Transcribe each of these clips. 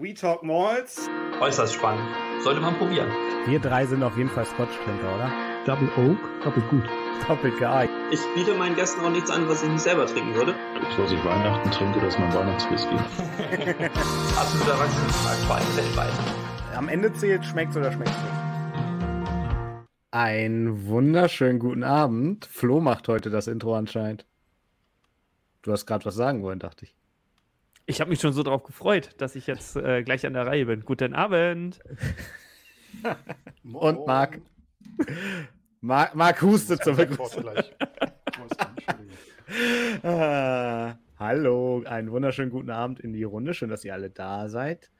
We Talk Malls. Äußerst spannend. Sollte man probieren. Wir drei sind auf jeden Fall Scotch-Trinker, oder? Double Oak, doppelt gut. Doppelt geeignet. Ich biete meinen Gästen auch nichts an, was ich nicht selber trinken würde. Was ich Weihnachten trinke, das ist mein Weihnachtswhisky. Absoluter Erwachsenenschlag, vor allem weltweit. Am Ende zählt, schmeckt's oder schmeckt's nicht. Einen wunderschönen guten Abend. Flo macht heute das Intro anscheinend. Du hast gerade was sagen wollen, dachte ich. Ich habe mich schon so darauf gefreut, dass ich jetzt äh, gleich an der Reihe bin. Guten Abend. Und Marc. Marc, Marc hustet zur Begrüßung. ah, hallo, einen wunderschönen guten Abend in die Runde. Schön, dass ihr alle da seid.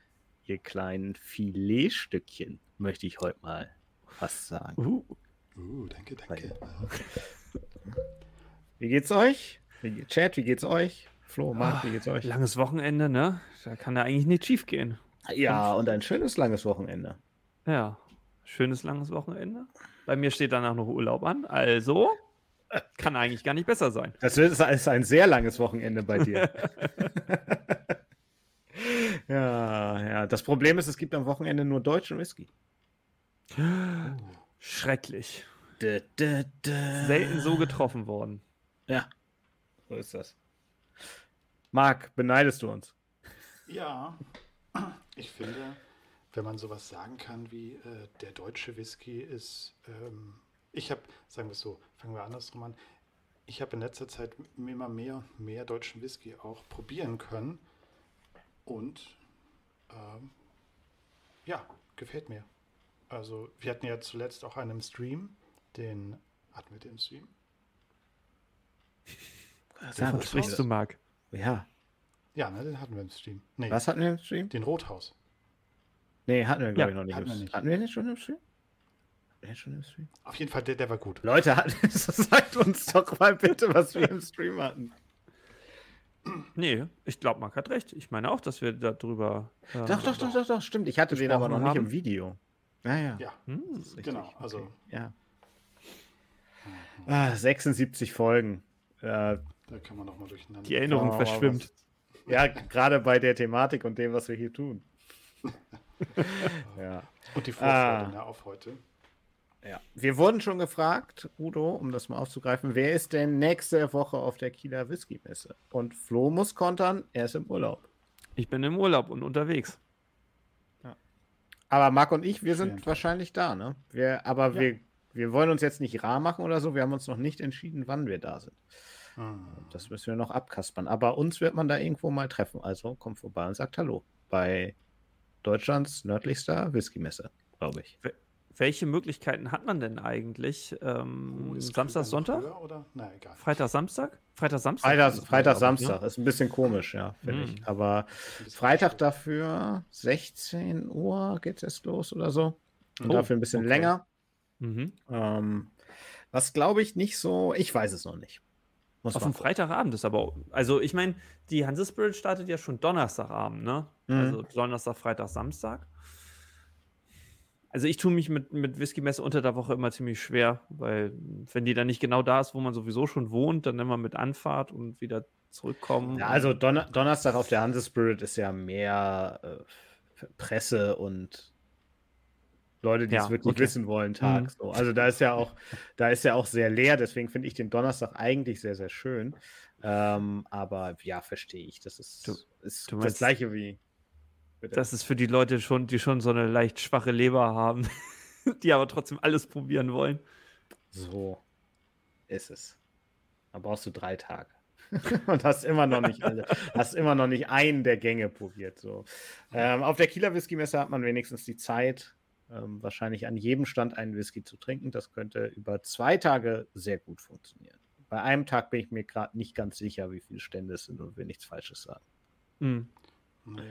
Ihr kleinen Filetstückchen, möchte ich heute mal fast sagen. Uh, uh danke, danke. Wie geht's euch? Wie, Chat, wie geht's euch? Flo, Marc, wie geht's euch? Langes Wochenende, ne? Da kann ja eigentlich nicht schief gehen. Ja, und ein schönes langes Wochenende. Ja, schönes langes Wochenende. Bei mir steht danach noch Urlaub an, also kann eigentlich gar nicht besser sein. Das ist ein sehr langes Wochenende bei dir. ja, ja. Das Problem ist, es gibt am Wochenende nur deutschen Whisky. Schrecklich. Da, da, da. Selten so getroffen worden. Ja, so ist das. Marc, beneidest du uns? Ja, ich finde, wenn man sowas sagen kann wie äh, der deutsche Whisky ist, ähm, ich habe, sagen wir es so, fangen wir andersrum an, ich habe in letzter Zeit immer mehr, mehr deutschen Whisky auch probieren können und ähm, ja, gefällt mir. Also wir hatten ja zuletzt auch einen Stream, den hatten wir den Stream? Davon sprichst du, Marc? Ja. Ja, ne, den hatten wir im Stream. Nee, Was hatten wir im Stream? Den Rothaus. Nee, hatten wir, glaube ja, ich, noch nicht. Hatten wir, nicht. hatten wir den schon im Stream? Hatten wir schon im Stream? Auf jeden Fall, der, der war gut. Leute, sagt uns doch mal bitte, was wir im Stream hatten. Nee, ich glaube, Marc hat recht. Ich meine auch, dass wir darüber. Äh, doch, doch, doch, doch, doch, stimmt. Ich hatte den aber noch nicht im Video. Naja. Ja, hm, genau. Also. Okay. Ja. Ah, 76 Folgen. Äh, da kann man noch mal durcheinander. Die Erinnerung oh, verschwimmt. Ja, gerade bei der Thematik und dem, was wir hier tun. ja. Und die Vorfreude ah. auf heute. Ja. Wir wurden schon gefragt, Udo, um das mal aufzugreifen, wer ist denn nächste Woche auf der Kieler Whisky-Messe? Und Flo muss kontern, er ist im Urlaub. Ich bin im Urlaub und unterwegs. Ja. Aber Marc und ich, wir sind wahrscheinlich da, ne? Wir, aber ja. wir, wir wollen uns jetzt nicht rar machen oder so. Wir haben uns noch nicht entschieden, wann wir da sind. Hm. Das müssen wir noch abkaspern. Aber uns wird man da irgendwo mal treffen. Also kommt vorbei und sagt Hallo bei Deutschlands nördlichster Whisky-Messe, glaube ich. Welche Möglichkeiten hat man denn eigentlich? Ähm, oh, Samstag, Sonntag? Nein, egal. Freitag, Samstag? Freitag, Samstag? Freitag, Freitag Samstag. Ist ein bisschen komisch, ja, finde hm. ich. Aber Freitag dafür 16 Uhr geht es los oder so. Und oh, dafür ein bisschen okay. länger. Mhm. Ähm, was glaube ich nicht so, ich weiß es noch nicht. Muss Auf dem Freitagabend ist aber, also ich meine, die Hanse Spirit startet ja schon Donnerstagabend, ne? Mhm. Also Donnerstag, Freitag, Samstag. Also ich tue mich mit, mit Whisky-Messe unter der Woche immer ziemlich schwer, weil wenn die dann nicht genau da ist, wo man sowieso schon wohnt, dann immer mit Anfahrt und wieder zurückkommen. Ja, also Don Donnerstag auf der Hanse Spirit ist ja mehr äh, Presse und Leute, die ja, es wirklich okay. wissen wollen, Tag. Mhm. So. Also da ist ja auch, da ist ja auch sehr leer, deswegen finde ich den Donnerstag eigentlich sehr, sehr schön. Ähm, aber ja, verstehe ich. Das ist, du, ist du das gleiche wie. Bitte. Das ist für die Leute schon, die schon so eine leicht schwache Leber haben, die aber trotzdem alles probieren wollen. So ist es. Da brauchst du drei Tage. und hast immer noch nicht alle, hast immer noch nicht einen der Gänge probiert. So. Ähm, auf der Kieler Whisky Messe hat man wenigstens die Zeit, ähm, wahrscheinlich an jedem Stand einen Whisky zu trinken. Das könnte über zwei Tage sehr gut funktionieren. Bei einem Tag bin ich mir gerade nicht ganz sicher, wie viele Stände es sind und will nichts Falsches sagen. Mhm. Nee.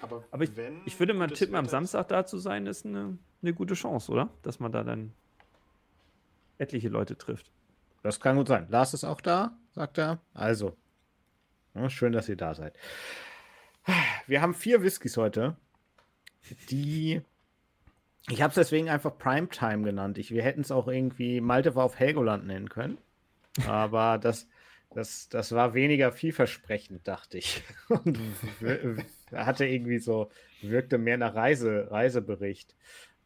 Aber, Aber ich, ich, würde mal tippen, am Samstag da zu sein, ist eine, eine gute Chance, oder? Dass man da dann etliche Leute trifft. Das kann gut sein. Lars ist auch da, sagt er. Also, ja, schön, dass ihr da seid. Wir haben vier Whiskys heute, die ich habe es deswegen einfach Primetime genannt. Ich, wir hätten es auch irgendwie Malte war auf Helgoland nennen können. Aber das, das, das war weniger vielversprechend, dachte ich. Und hatte irgendwie so, wirkte mehr nach Reise, Reisebericht.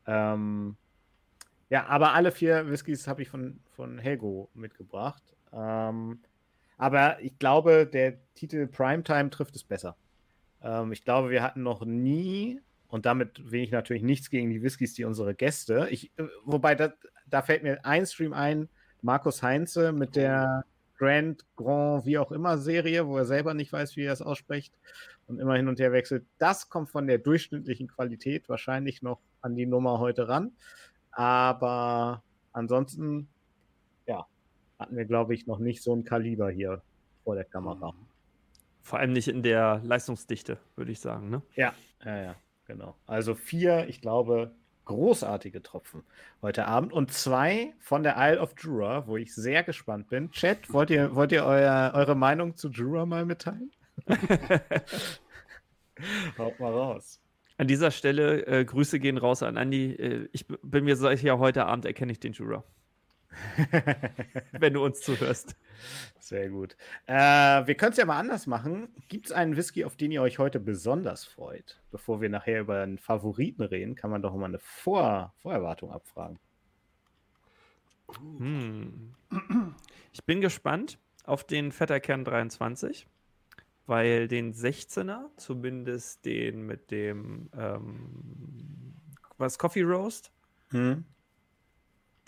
Ähm, ja, aber alle vier Whiskys habe ich von, von Helgo mitgebracht. Ähm, aber ich glaube, der Titel Primetime trifft es besser. Ähm, ich glaube, wir hatten noch nie, und damit will ich natürlich nichts gegen die Whiskys, die unsere Gäste, ich, äh, wobei da, da fällt mir ein Stream ein, Markus Heinze mit der Grand, Grand, wie auch immer Serie, wo er selber nicht weiß, wie er es ausspricht und immer hin und her wechselt. Das kommt von der durchschnittlichen Qualität wahrscheinlich noch an die Nummer heute ran. Aber ansonsten, ja, hatten wir, glaube ich, noch nicht so ein Kaliber hier vor der Kamera. Vor allem nicht in der Leistungsdichte, würde ich sagen. Ne? Ja, ja, ja, genau. Also vier, ich glaube, großartige Tropfen heute Abend und zwei von der Isle of Jura, wo ich sehr gespannt bin. Chat, wollt ihr, wollt ihr euer, eure Meinung zu Jura mal mitteilen? Haut mal raus. An dieser Stelle äh, Grüße gehen raus an Andi. Äh, ich bin mir sicher, heute Abend erkenne ich den Jura. Wenn du uns zuhörst. Sehr gut. Äh, wir können es ja mal anders machen. Gibt es einen Whisky, auf den ihr euch heute besonders freut? Bevor wir nachher über einen Favoriten reden, kann man doch mal eine Vor Vorerwartung abfragen. Hm. Ich bin gespannt auf den Vetterkern 23, weil den 16er, zumindest den mit dem ähm, was Coffee Roast, hm.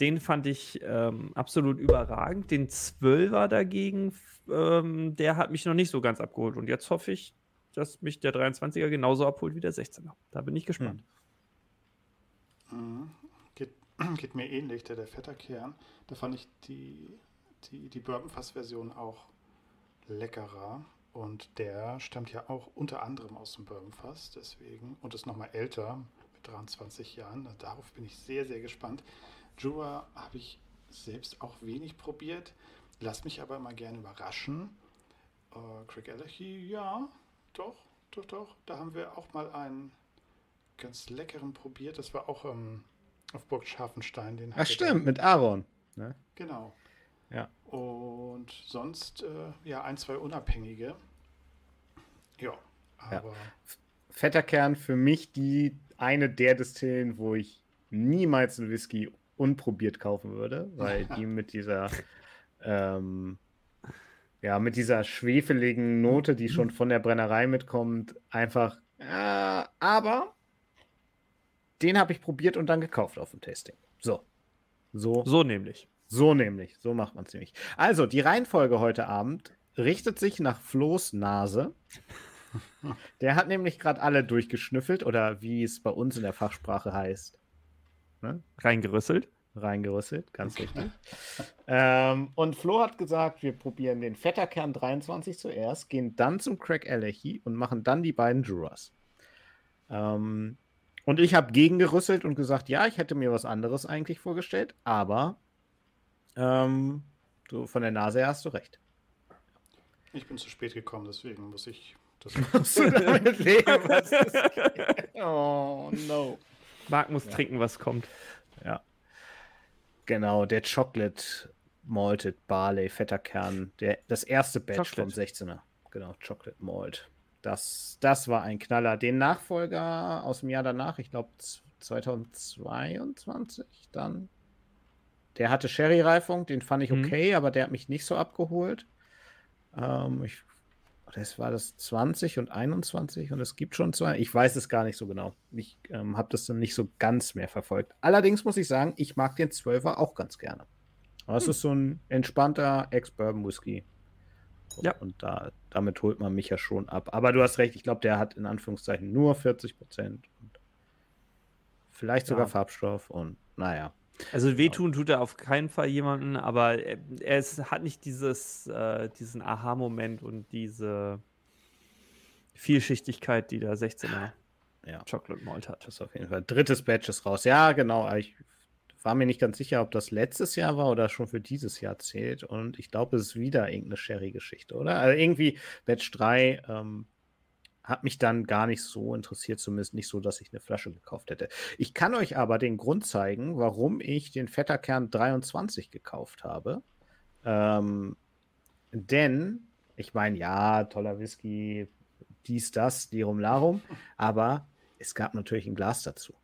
Den fand ich ähm, absolut überragend. Den 12er dagegen, ähm, der hat mich noch nicht so ganz abgeholt. Und jetzt hoffe ich, dass mich der 23er genauso abholt wie der 16er. Da bin ich gespannt. Mhm. Geht, geht, mir ähnlich, der, der Vetterkern. Da fand ich die, die, die Bourbon-Fass-Version auch leckerer. Und der stammt ja auch unter anderem aus dem Bourbon-Fass, deswegen, und ist nochmal älter, mit 23 Jahren. Darauf bin ich sehr, sehr gespannt. Jura habe ich selbst auch wenig probiert, lass mich aber immer gerne überraschen. Äh, Craig Ellergy, ja, doch, doch, doch. Da haben wir auch mal einen ganz leckeren probiert. Das war auch ähm, auf Burg Scharfenstein. Den Ach stimmt, mit Aaron. Ne? Genau. Ja. Und sonst, äh, ja, ein, zwei unabhängige. Ja, aber. Ja. Fetter Kern für mich die eine der Destillen, wo ich niemals einen Whisky unprobiert kaufen würde, weil die mit dieser ähm, ja, mit dieser schwefeligen Note, die schon von der Brennerei mitkommt, einfach. Äh, aber den habe ich probiert und dann gekauft auf dem Tasting. So. So, so nämlich. So nämlich. So macht man es nämlich. Also, die Reihenfolge heute Abend richtet sich nach Flo's Nase. Der hat nämlich gerade alle durchgeschnüffelt oder wie es bei uns in der Fachsprache heißt, Ne? Reingerüsselt. Reingerüsselt, ganz richtig. ähm, und Flo hat gesagt, wir probieren den Vetterkern 23 zuerst, gehen dann zum Craig Alechi und machen dann die beiden Juras. Ähm, und ich habe gegengerüsselt und gesagt, ja, ich hätte mir was anderes eigentlich vorgestellt, aber ähm, du, von der Nase her hast du recht. Ich bin zu spät gekommen, deswegen muss ich das. Musst du damit leben? oh no. Marc muss ja. trinken, was kommt. Ja. Genau, der Chocolate Malted Barley, fetter Kern. Der, das erste Batch Chocolate. vom 16er. Genau, Chocolate Malt. Das, das war ein Knaller. Den Nachfolger aus dem Jahr danach, ich glaube 2022 dann. Der hatte Sherry-Reifung, den fand ich mhm. okay, mhm. aber der hat mich nicht so abgeholt. Ähm, ich das war das 20 und 21 und es gibt schon zwei. Ich weiß es gar nicht so genau. Ich ähm, habe das dann nicht so ganz mehr verfolgt. Allerdings muss ich sagen, ich mag den 12er auch ganz gerne. Das hm. ist so ein entspannter Ex-Bourbon-Whisky. Ja. Und da, damit holt man mich ja schon ab. Aber du hast recht, ich glaube, der hat in Anführungszeichen nur 40 Prozent. Vielleicht sogar ja. Farbstoff und naja. Also wehtun tut er auf keinen Fall jemanden, aber er, er ist, hat nicht dieses, äh, diesen Aha-Moment und diese Vielschichtigkeit, die der 16er ja. Chocolate Malt hat. Das ist auf jeden Fall. Drittes Batch ist raus. Ja, genau. Ich war mir nicht ganz sicher, ob das letztes Jahr war oder schon für dieses Jahr zählt. Und ich glaube, es ist wieder irgendeine Sherry-Geschichte, oder? Also irgendwie Batch 3 ähm, hat mich dann gar nicht so interessiert, zumindest nicht so, dass ich eine Flasche gekauft hätte. Ich kann euch aber den Grund zeigen, warum ich den Vetterkern 23 gekauft habe. Ähm, denn, ich meine, ja, toller Whisky, dies, das, Lirum Larum. Aber es gab natürlich ein Glas dazu.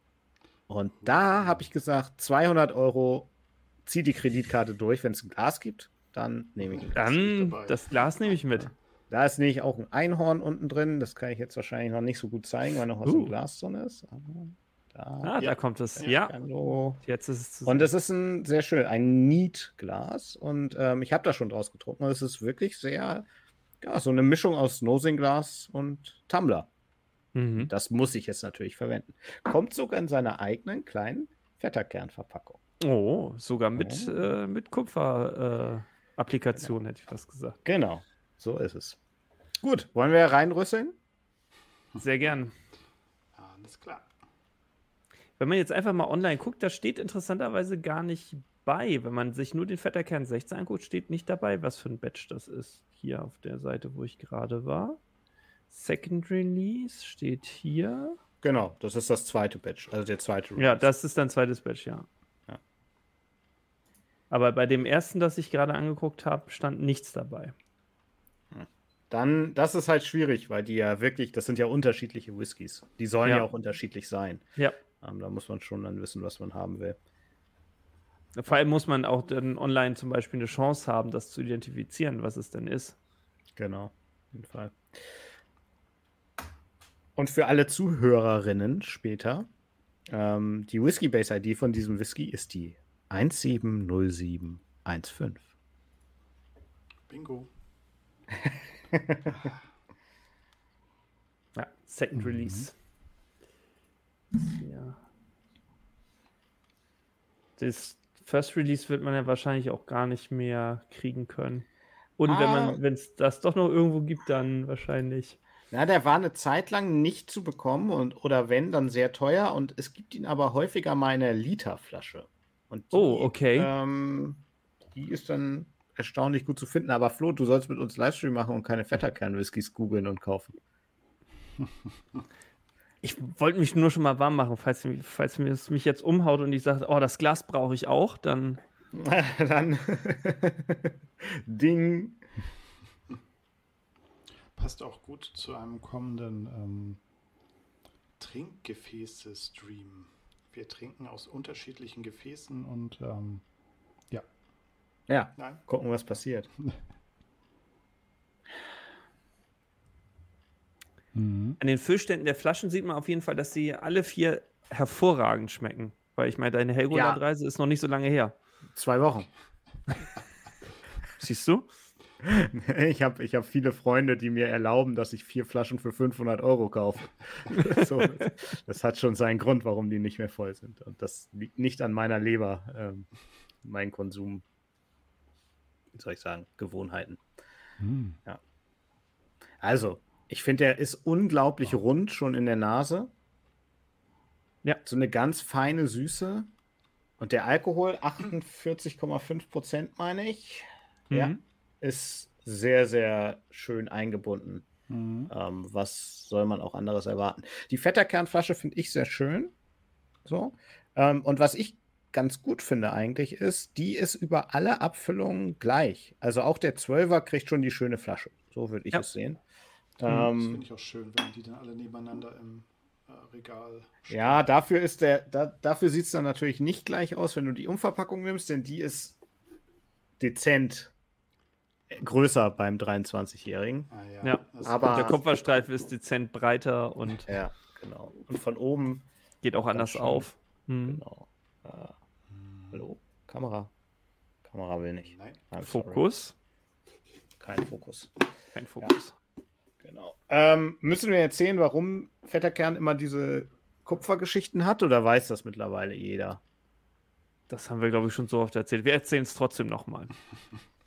Und da habe ich gesagt, 200 Euro, zieh die Kreditkarte durch. Wenn es ein Glas gibt, dann nehme ich ein Glas. Dann das Glas nehme ich mit. Da ist nämlich auch ein Einhorn unten drin. Das kann ich jetzt wahrscheinlich noch nicht so gut zeigen, weil noch was im Uh. Glas drin ist. Da. Ah, Ja. da kommt es. Ja. Hallo. jetzt ist es zu Und es ist ein sehr schön, ein Neat-Glas. Und ähm, ich habe da schon draus getrunken. Und es ist wirklich sehr, ja, so eine Mischung aus Nosing-Glas und Tumbler. Mhm. Das muss ich jetzt natürlich verwenden. Kommt sogar in seiner eigenen kleinen Fetterkernverpackung. Oh, sogar mit, Oh. äh, mit Kupfer-Applikation, hätte ich fast gesagt. Genau, so ist es. Gut, wollen wir reinrüsseln? Sehr gern. Alles klar. Wenn man jetzt einfach mal online guckt, da steht interessanterweise gar nicht bei. Wenn man sich nur den Fetterkern 16 anguckt, steht nicht dabei, was für ein Batch das ist. Hier auf der Seite, wo ich gerade war. Second Release steht hier. Genau, das ist das zweite Batch, also der zweite Ja, Release. das ist dann zweites Batch, ja. Ja. Aber bei dem ersten, das ich gerade angeguckt habe, stand nichts dabei. Dann, das ist halt schwierig, weil die ja wirklich, das sind ja unterschiedliche Whiskys. Die sollen ja, Ja. auch unterschiedlich sein. Ja. Ähm, da muss man schon dann wissen, was man haben will. Vor allem muss man auch dann online zum Beispiel eine Chance haben, das zu identifizieren, was es denn ist. Genau, auf jeden Fall. Und für alle Zuhörerinnen später, ähm, die Whisky Base ID von diesem Whisky ist die 170715. Bingo. Ja, Second Mhm. Release. Ja. Das First Release wird man ja wahrscheinlich auch gar nicht mehr kriegen können. Und wenn Ah. man, wenn es das doch noch irgendwo gibt, dann wahrscheinlich. Ja, der war eine Zeit lang nicht zu bekommen und oder wenn, dann sehr teuer und es gibt ihn aber häufiger mal in einer Literflasche. Und die, Oh, okay. Ähm, die ist dann erstaunlich gut zu finden. Aber Flo, du sollst mit uns Livestream machen und keine Fetterkern-Whiskys googeln und kaufen. Ich wollte mich nur schon mal warm machen, falls, mir- falls mir es mich jetzt umhaut und ich sage, oh, das Glas brauche ich auch, dann dann Ding. Passt auch gut zu einem kommenden ähm, Trinkgefäße-Stream. Wir trinken aus unterschiedlichen Gefäßen und ähm, Ja, nein, gucken, was passiert. An den Füllständen der Flaschen sieht man auf jeden Fall, dass sie alle vier hervorragend schmecken. Weil ich meine, deine Helgoland-Reise ist noch nicht so lange her. Zwei Wochen. Siehst du? Ich habe ich hab viele Freunde, die mir erlauben, dass ich vier Flaschen für 500 Euro kaufe. so, das hat schon seinen Grund, warum die nicht mehr voll sind. Und das liegt nicht an meiner Leber, ähm, mein Konsum, wie soll ich sagen, Gewohnheiten. Also, ich finde, der ist unglaublich rund schon in der Nase. Ja. So eine ganz feine Süße. Und der Alkohol, 48,5 Prozent, meine ich. Ja. Mhm. Ist sehr, sehr schön eingebunden. Mhm. Ähm, was soll man auch anderes erwarten? Die Fetterkernflasche finde ich sehr schön. So. Ähm, und was ich ganz gut finde eigentlich ist, die ist über alle Abfüllungen gleich. Also auch der 12er kriegt schon die schöne Flasche. So würde ich Ja. es sehen. das Ähm, finde ich auch schön, wenn die dann alle nebeneinander im äh, Regal stehen. Ja, dafür ist der, da, dafür sieht es dann natürlich nicht gleich aus, wenn du die Umverpackung nimmst, denn die ist dezent größer beim 23-Jährigen. Ah, ja. Ja, aber- Der Kupferstreifen ist dezent breiter und Ja, genau. Und von oben, geht auch anders schön. auf. Mhm. genau. Äh, hallo? Kamera. Kamera will nicht. Nein. I'm sorry. Fokus. Kein Fokus. Kein Fokus. Genau. Ähm, müssen wir erzählen, warum Vetterkern immer diese Kupfergeschichten hat oder weiß das mittlerweile jeder? Das haben wir, glaube ich, schon so oft erzählt. Wir erzählen es trotzdem nochmal.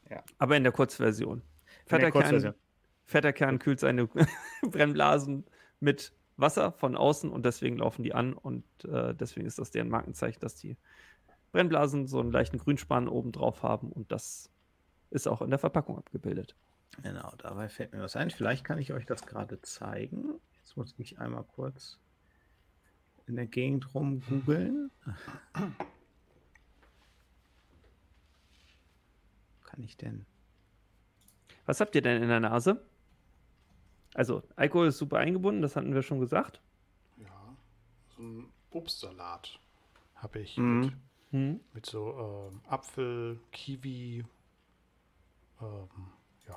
Ja. Aber in der Kurzversion. In der Fetter Kurzversion. Kern, fetter Kern kühlt seine Brennblasen mit Wasser von außen und deswegen laufen die an und äh, deswegen ist das deren Markenzeichen, dass die Brennblasen so einen leichten Grünspan oben drauf haben und das ist auch in der Verpackung abgebildet. Genau, dabei fällt mir was ein. Vielleicht kann ich euch das gerade zeigen. Jetzt muss ich einmal kurz in der Gegend rum googeln. Kann ich denn? Was habt ihr denn in der Nase? Also, Alkohol ist super eingebunden, das hatten wir schon gesagt. Ja, so ein Obstsalat habe ich Mhm. mit, Hm. mit so ähm, Apfel, Kiwi. Ähm, ja.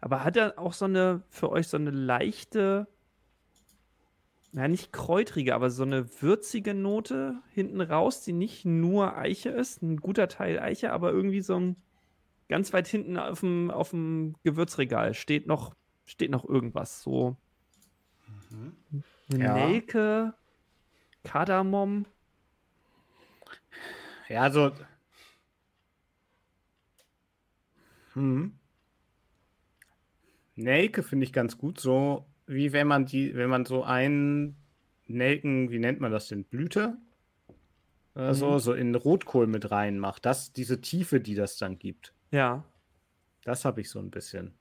Aber hat er auch so eine, für euch so eine leichte, na nicht kräutrige, aber so eine würzige Note hinten raus, die nicht nur Eiche ist, ein guter Teil Eiche, aber irgendwie so ein ganz weit hinten auf dem, auf dem Gewürzregal steht noch, steht noch irgendwas. So Mhm. Ja. Nelke, Kardamom. Ja, so. Hm. Nelke finde ich ganz gut, so wie wenn man die, wenn man so einen Nelken, wie nennt man das denn, Blüte? Oder so, Mhm. so in Rotkohl mit reinmacht. Das, diese Tiefe, die das dann gibt. Ja. Das habe ich so ein bisschen.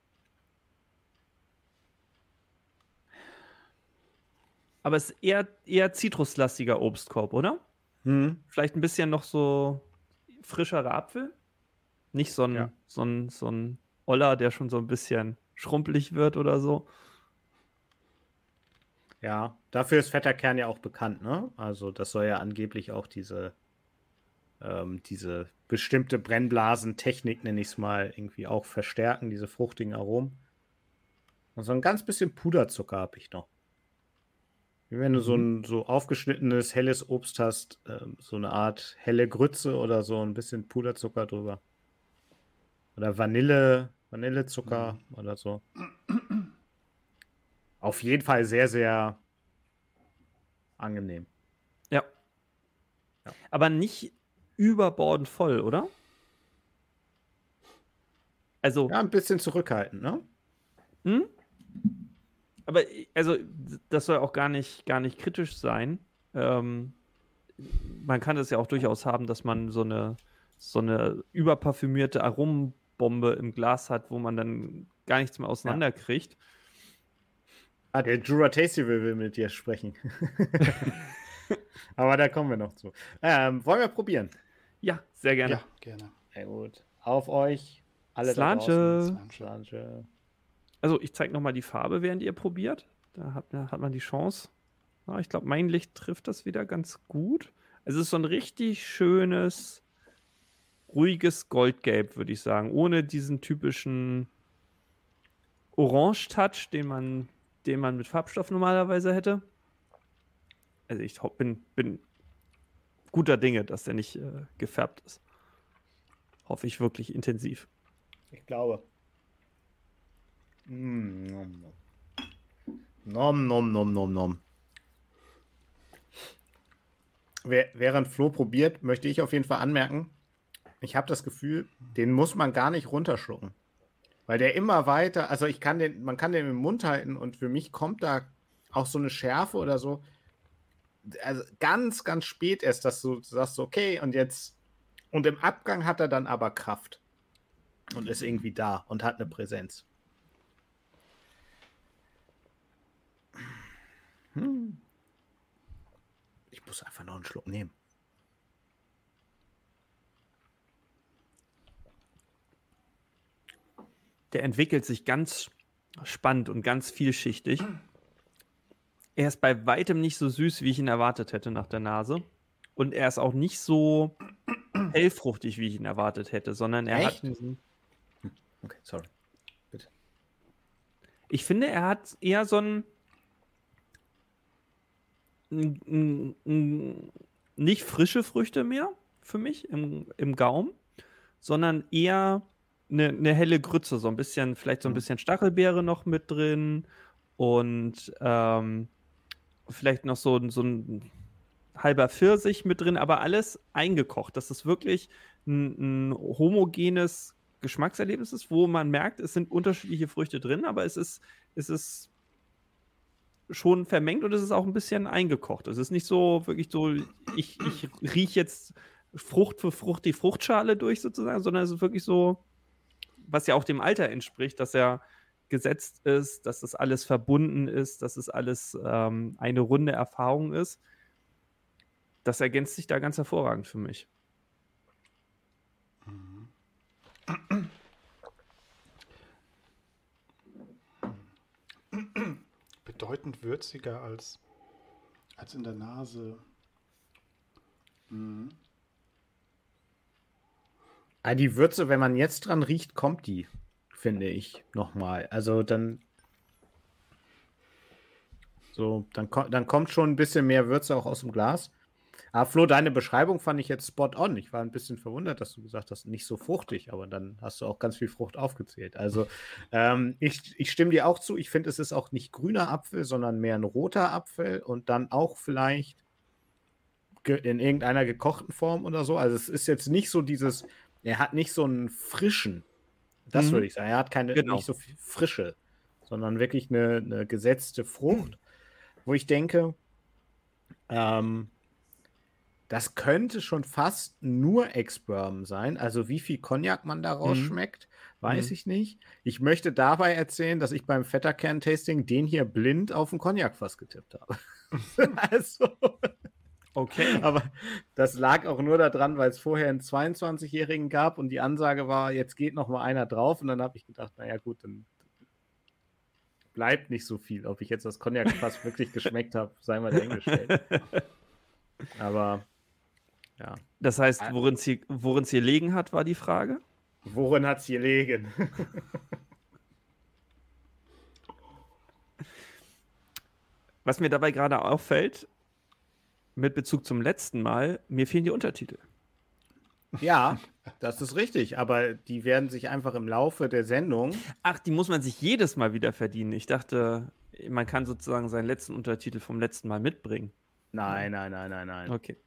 Aber es ist eher, eher zitruslastiger Obstkorb, oder? Hm. Vielleicht ein bisschen noch so frischerer Apfel. Nicht so ein, Ja. so ein, so ein Oller, der schon so ein bisschen schrumpelig wird oder so. Ja, dafür ist fetter Kern ja auch bekannt, ne? Also das soll ja angeblich auch diese, ähm, diese bestimmte Brennblasentechnik, nenne ich es mal, irgendwie auch verstärken, diese fruchtigen Aromen. Und so ein ganz bisschen Puderzucker habe ich noch. Wie wenn du so ein so aufgeschnittenes, helles Obst hast, ähm, so eine Art helle Grütze oder so ein bisschen Puderzucker drüber. Oder Vanille, Vanillezucker oder so. Auf jeden Fall sehr, sehr angenehm. Ja. Ja. Aber nicht überbordend voll, oder? Also, Ja, ein bisschen zurückhaltend, ne? hm? Aber i- also, das soll auch gar nicht, gar nicht kritisch sein. Ähm, man kann es ja auch durchaus haben, dass man so eine, so eine überparfümierte Aromenbombe im Glas hat, wo man dann gar nichts mehr auseinanderkriegt. Ah, der Jura Tasty will, will mit dir sprechen. Aber da kommen wir noch zu. Ähm, wollen wir probieren? Ja, sehr gerne. Ja, gerne. Sehr gut. Auf euch. Alle da Slanche. Slanche. Also ich zeige nochmal die Farbe, während ihr probiert. Da hat, da hat man die Chance. Ja, ich glaube, mein Licht trifft das wieder ganz gut. Es ist so ein richtig schönes, ruhiges Goldgelb, würde ich sagen. Ohne diesen typischen Orange-Touch, den man, den man mit Farbstoff normalerweise hätte. Also ich bin, bin guter Dinge, dass der nicht äh, gefärbt ist. Hoffe ich wirklich intensiv. Ich glaube. Nom, nom. Nom, nom, nom, nom, Während Flo probiert, möchte ich auf jeden Fall anmerken, ich habe das Gefühl, den muss man gar nicht runterschlucken. Weil der immer weiter, also ich kann den, man kann den im Mund halten und für mich kommt da auch so eine Schärfe oder so. Also ganz, ganz spät erst, dass du sagst, okay, und jetzt, und im Abgang hat er dann aber Kraft und ist irgendwie da und hat eine Präsenz. Hm. Ich muss einfach noch einen Schluck nehmen. der entwickelt sich ganz spannend und ganz vielschichtig. Er ist bei weitem nicht so süß, wie ich ihn erwartet hätte nach der Nase. Und er ist auch nicht so hellfruchtig, wie ich ihn erwartet hätte, sondern er Echt? hat diesen. Okay, sorry. Ich finde, er hat eher so ein. Nicht frische Früchte mehr für mich im, im Gaumen, sondern eher eine, eine helle Grütze, so ein bisschen, vielleicht so ein Mhm. bisschen Stachelbeere noch mit drin und ähm, vielleicht noch so, ein- so ein halber Pfirsich mit drin, aber alles eingekocht. Das ist wirklich ein, ein homogenes Geschmackserlebnis ist, wo man merkt, es sind unterschiedliche Früchte drin, aber es ist, es ist schon vermengt und es ist auch ein bisschen eingekocht. Es ist nicht so wirklich so, ich, ich rieche jetzt Frucht für Frucht die Fruchtschale durch sozusagen, sondern es ist wirklich so, was ja auch dem Alter entspricht, dass er gesetzt ist, dass das alles verbunden ist, dass es alles ähm, eine runde Erfahrung ist. Das ergänzt sich da ganz hervorragend für mich. Bedeutend würziger als, als in der Nase. Mhm. Ah, die Würze, wenn man jetzt dran riecht, kommt die, finde ich, nochmal. Also dann. So, dann, dann kommt schon ein bisschen mehr Würze auch aus dem Glas. Aber Flo, deine Beschreibung fand ich jetzt spot on. Ich war ein bisschen verwundert, dass du gesagt hast, nicht so fruchtig, aber dann hast du auch ganz viel Frucht aufgezählt. Also ähm, ich, ich stimme dir auch zu. Ich finde, es ist auch nicht grüner Apfel, sondern mehr ein roter Apfel und dann auch vielleicht in irgendeiner gekochten Form oder so. Also es ist jetzt nicht so dieses, er hat nicht so einen frischen, das Mhm. würde ich sagen. Er hat keine, Genau. nicht so viel Frische, sondern wirklich eine, eine gesetzte Frucht, wo ich denke, ähm, das könnte schon fast nur Ex-Bourbon sein. Also wie viel Cognac man daraus Mhm. schmeckt, weiß Mhm. ich nicht. Ich möchte dabei erzählen, dass ich beim Vetterkern-Tasting den hier blind auf den Cognac-Fass getippt habe. also, Okay. aber das lag auch nur daran, weil es vorher einen 22-Jährigen gab und die Ansage war, jetzt geht noch mal einer drauf. Und dann habe ich gedacht, naja gut, dann bleibt nicht so viel. Ob ich jetzt das Cognac-Fass wirklich geschmeckt habe, sei mal dahingestellt. Aber ja, Das heißt, worin es hier, worin's hier liegen hat, war die Frage. worin hat es gelegen? Was mir dabei gerade auffällt, mit Bezug zum letzten Mal, mir fehlen die Untertitel. ja, das ist richtig. Aber die werden sich einfach im Laufe der Sendung Ach, die muss man sich jedes Mal wieder verdienen. Ich dachte, man kann sozusagen seinen letzten Untertitel vom letzten Mal mitbringen. Nein, nein, nein, nein, nein. Okay.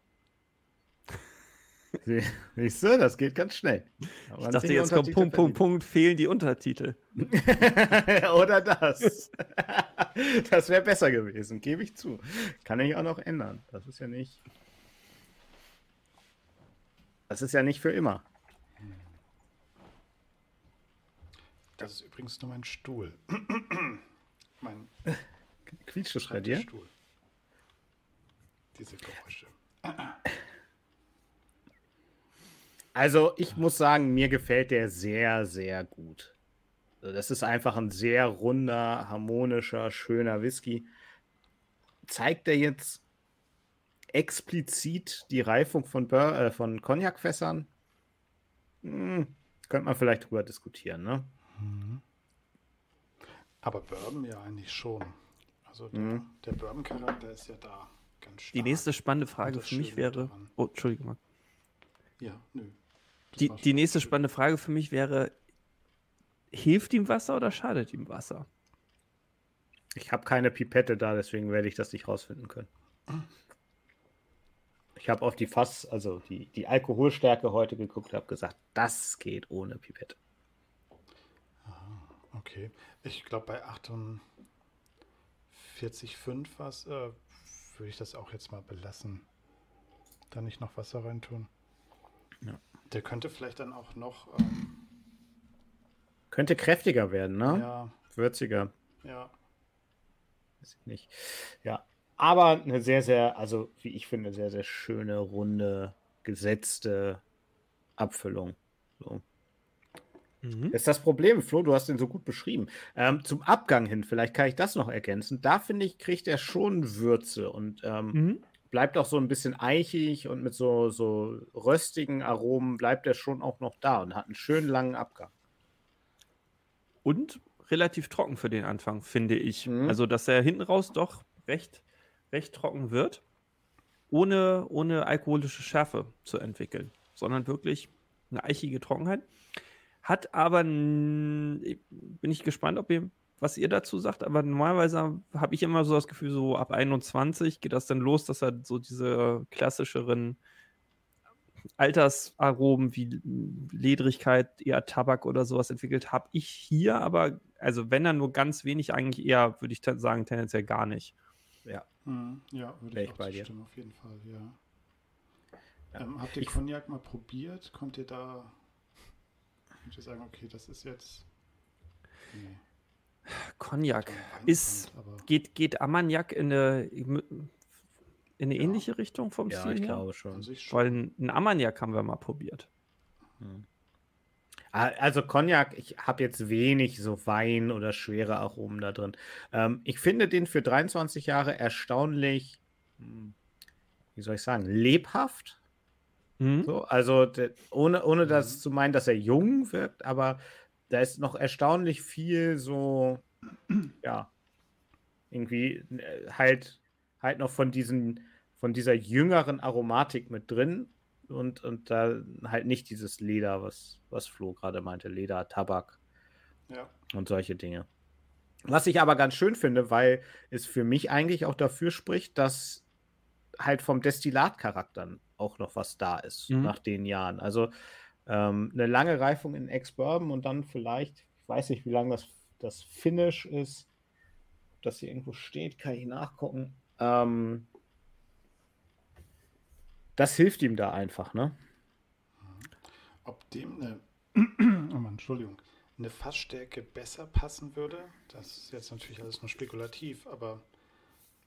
Sie- Siehst du, das geht ganz schnell. Ich dachte, jetzt kommt Punkt, Punkt, Punkt, fehlen die Untertitel. Oder das. das wäre besser gewesen, gebe ich zu. Kann ich auch noch ändern. Das ist ja nicht. Das ist ja nicht für immer. Das ist übrigens nur mein Stuhl. mein Quietscht es bei dir? Stuhl. Diese Geräusche. Also, ich muss sagen, mir gefällt der sehr, sehr gut. Also, Das ist einfach ein sehr runder, harmonischer, schöner Whisky. Zeigt er jetzt explizit die Reifung von, Bur äh, von Cognac-Fässern? Hm, könnte man vielleicht drüber diskutieren, ne? Aber Bourbon ja eigentlich schon. Also der, Mhm. der Bourbon-Charakter ist ja da ganz stark. Die nächste spannende Frage für mich wäre. daran. Oh, Entschuldigung. Ja, nö. Die, die nächste spannende Frage für mich wäre: Hilft ihm Wasser oder schadet ihm Wasser? Ich habe keine Pipette da, deswegen werde ich das nicht rausfinden können. Ich habe auf die Fass, also die, die Alkoholstärke heute geguckt, habe gesagt, das geht ohne Pipette. Okay. Ich glaube, bei 48,5 was, äh, würde ich das auch jetzt mal belassen. Da nicht noch Wasser reintun. Ja. Der könnte vielleicht dann auch noch, ähm, Könnte kräftiger werden, ne? ja, Würziger. ja, Weiß ich nicht. Ja. Aber eine sehr, sehr, also wie ich finde, sehr, sehr schöne, runde, gesetzte Abfüllung. So. Mhm. Das ist das Problem, Flo, du hast den so gut beschrieben. Ähm, zum Abgang hin, vielleicht kann ich das noch ergänzen. Da finde ich, kriegt er schon Würze und ähm, Mhm. Bleibt auch so ein bisschen eichig und mit so, so röstigen Aromen bleibt er schon auch noch da und hat einen schönen langen Abgang. Und relativ trocken für den Anfang, finde ich. Mhm. Also, dass er hinten raus doch recht, recht trocken wird, ohne, ohne alkoholische Schärfe zu entwickeln, sondern wirklich eine eichige Trockenheit. Hat aber, bin ich gespannt, ob ihr, was ihr dazu sagt, aber normalerweise habe ich immer so das Gefühl, so ab 21 geht das dann los, dass er so diese klassischeren Altersaromen wie Ledrigkeit, eher Tabak oder sowas entwickelt, habe ich hier aber, also wenn dann nur ganz wenig, eigentlich eher, würde ich sagen, tendenziell gar nicht. Mhm, ja, würde ich ich auch bei dir. auf jeden Fall, ja. Ja. Ähm, habt ihr Ich- Cognac mal probiert? Kommt ihr da, könnt ihr sagen, okay, das ist jetzt, nee, Cognac ist, geht, geht Armagnac in eine, in eine Ja. ähnliche Richtung vom Ja, Stil ich her? glaube schon. Weil ein Armagnac haben wir mal probiert. Ah, Also Cognac, ich habe jetzt wenig so Wein oder schwere Aromen da drin. Ähm, ich finde den für 23 Jahre erstaunlich, hm, wie soll ich sagen, lebhaft. Mhm. So, also ohne, ohne das zu meinen, dass er jung wirkt, aber da ist noch erstaunlich viel so, ja, irgendwie äh, halt, halt noch von diesen, von dieser jüngeren Aromatik mit drin und, und da halt nicht dieses Leder, was, was Flo gerade meinte, Leder, Tabak Ja. und solche Dinge. Was ich aber ganz schön finde, weil es für mich eigentlich auch dafür spricht, dass halt vom Destillatcharakter auch noch was da ist Mhm. nach den Jahren. Also ähm, eine lange Reifung in Ex-Bourbon und dann vielleicht, ich weiß nicht, wie lange das, das Finish ist, ob das hier irgendwo steht, kann ich nachgucken. Ähm, das hilft ihm da einfach, ne? Ob dem eine, oh Mann, Entschuldigung, eine Fassstärke besser passen würde, das ist jetzt natürlich alles nur spekulativ, aber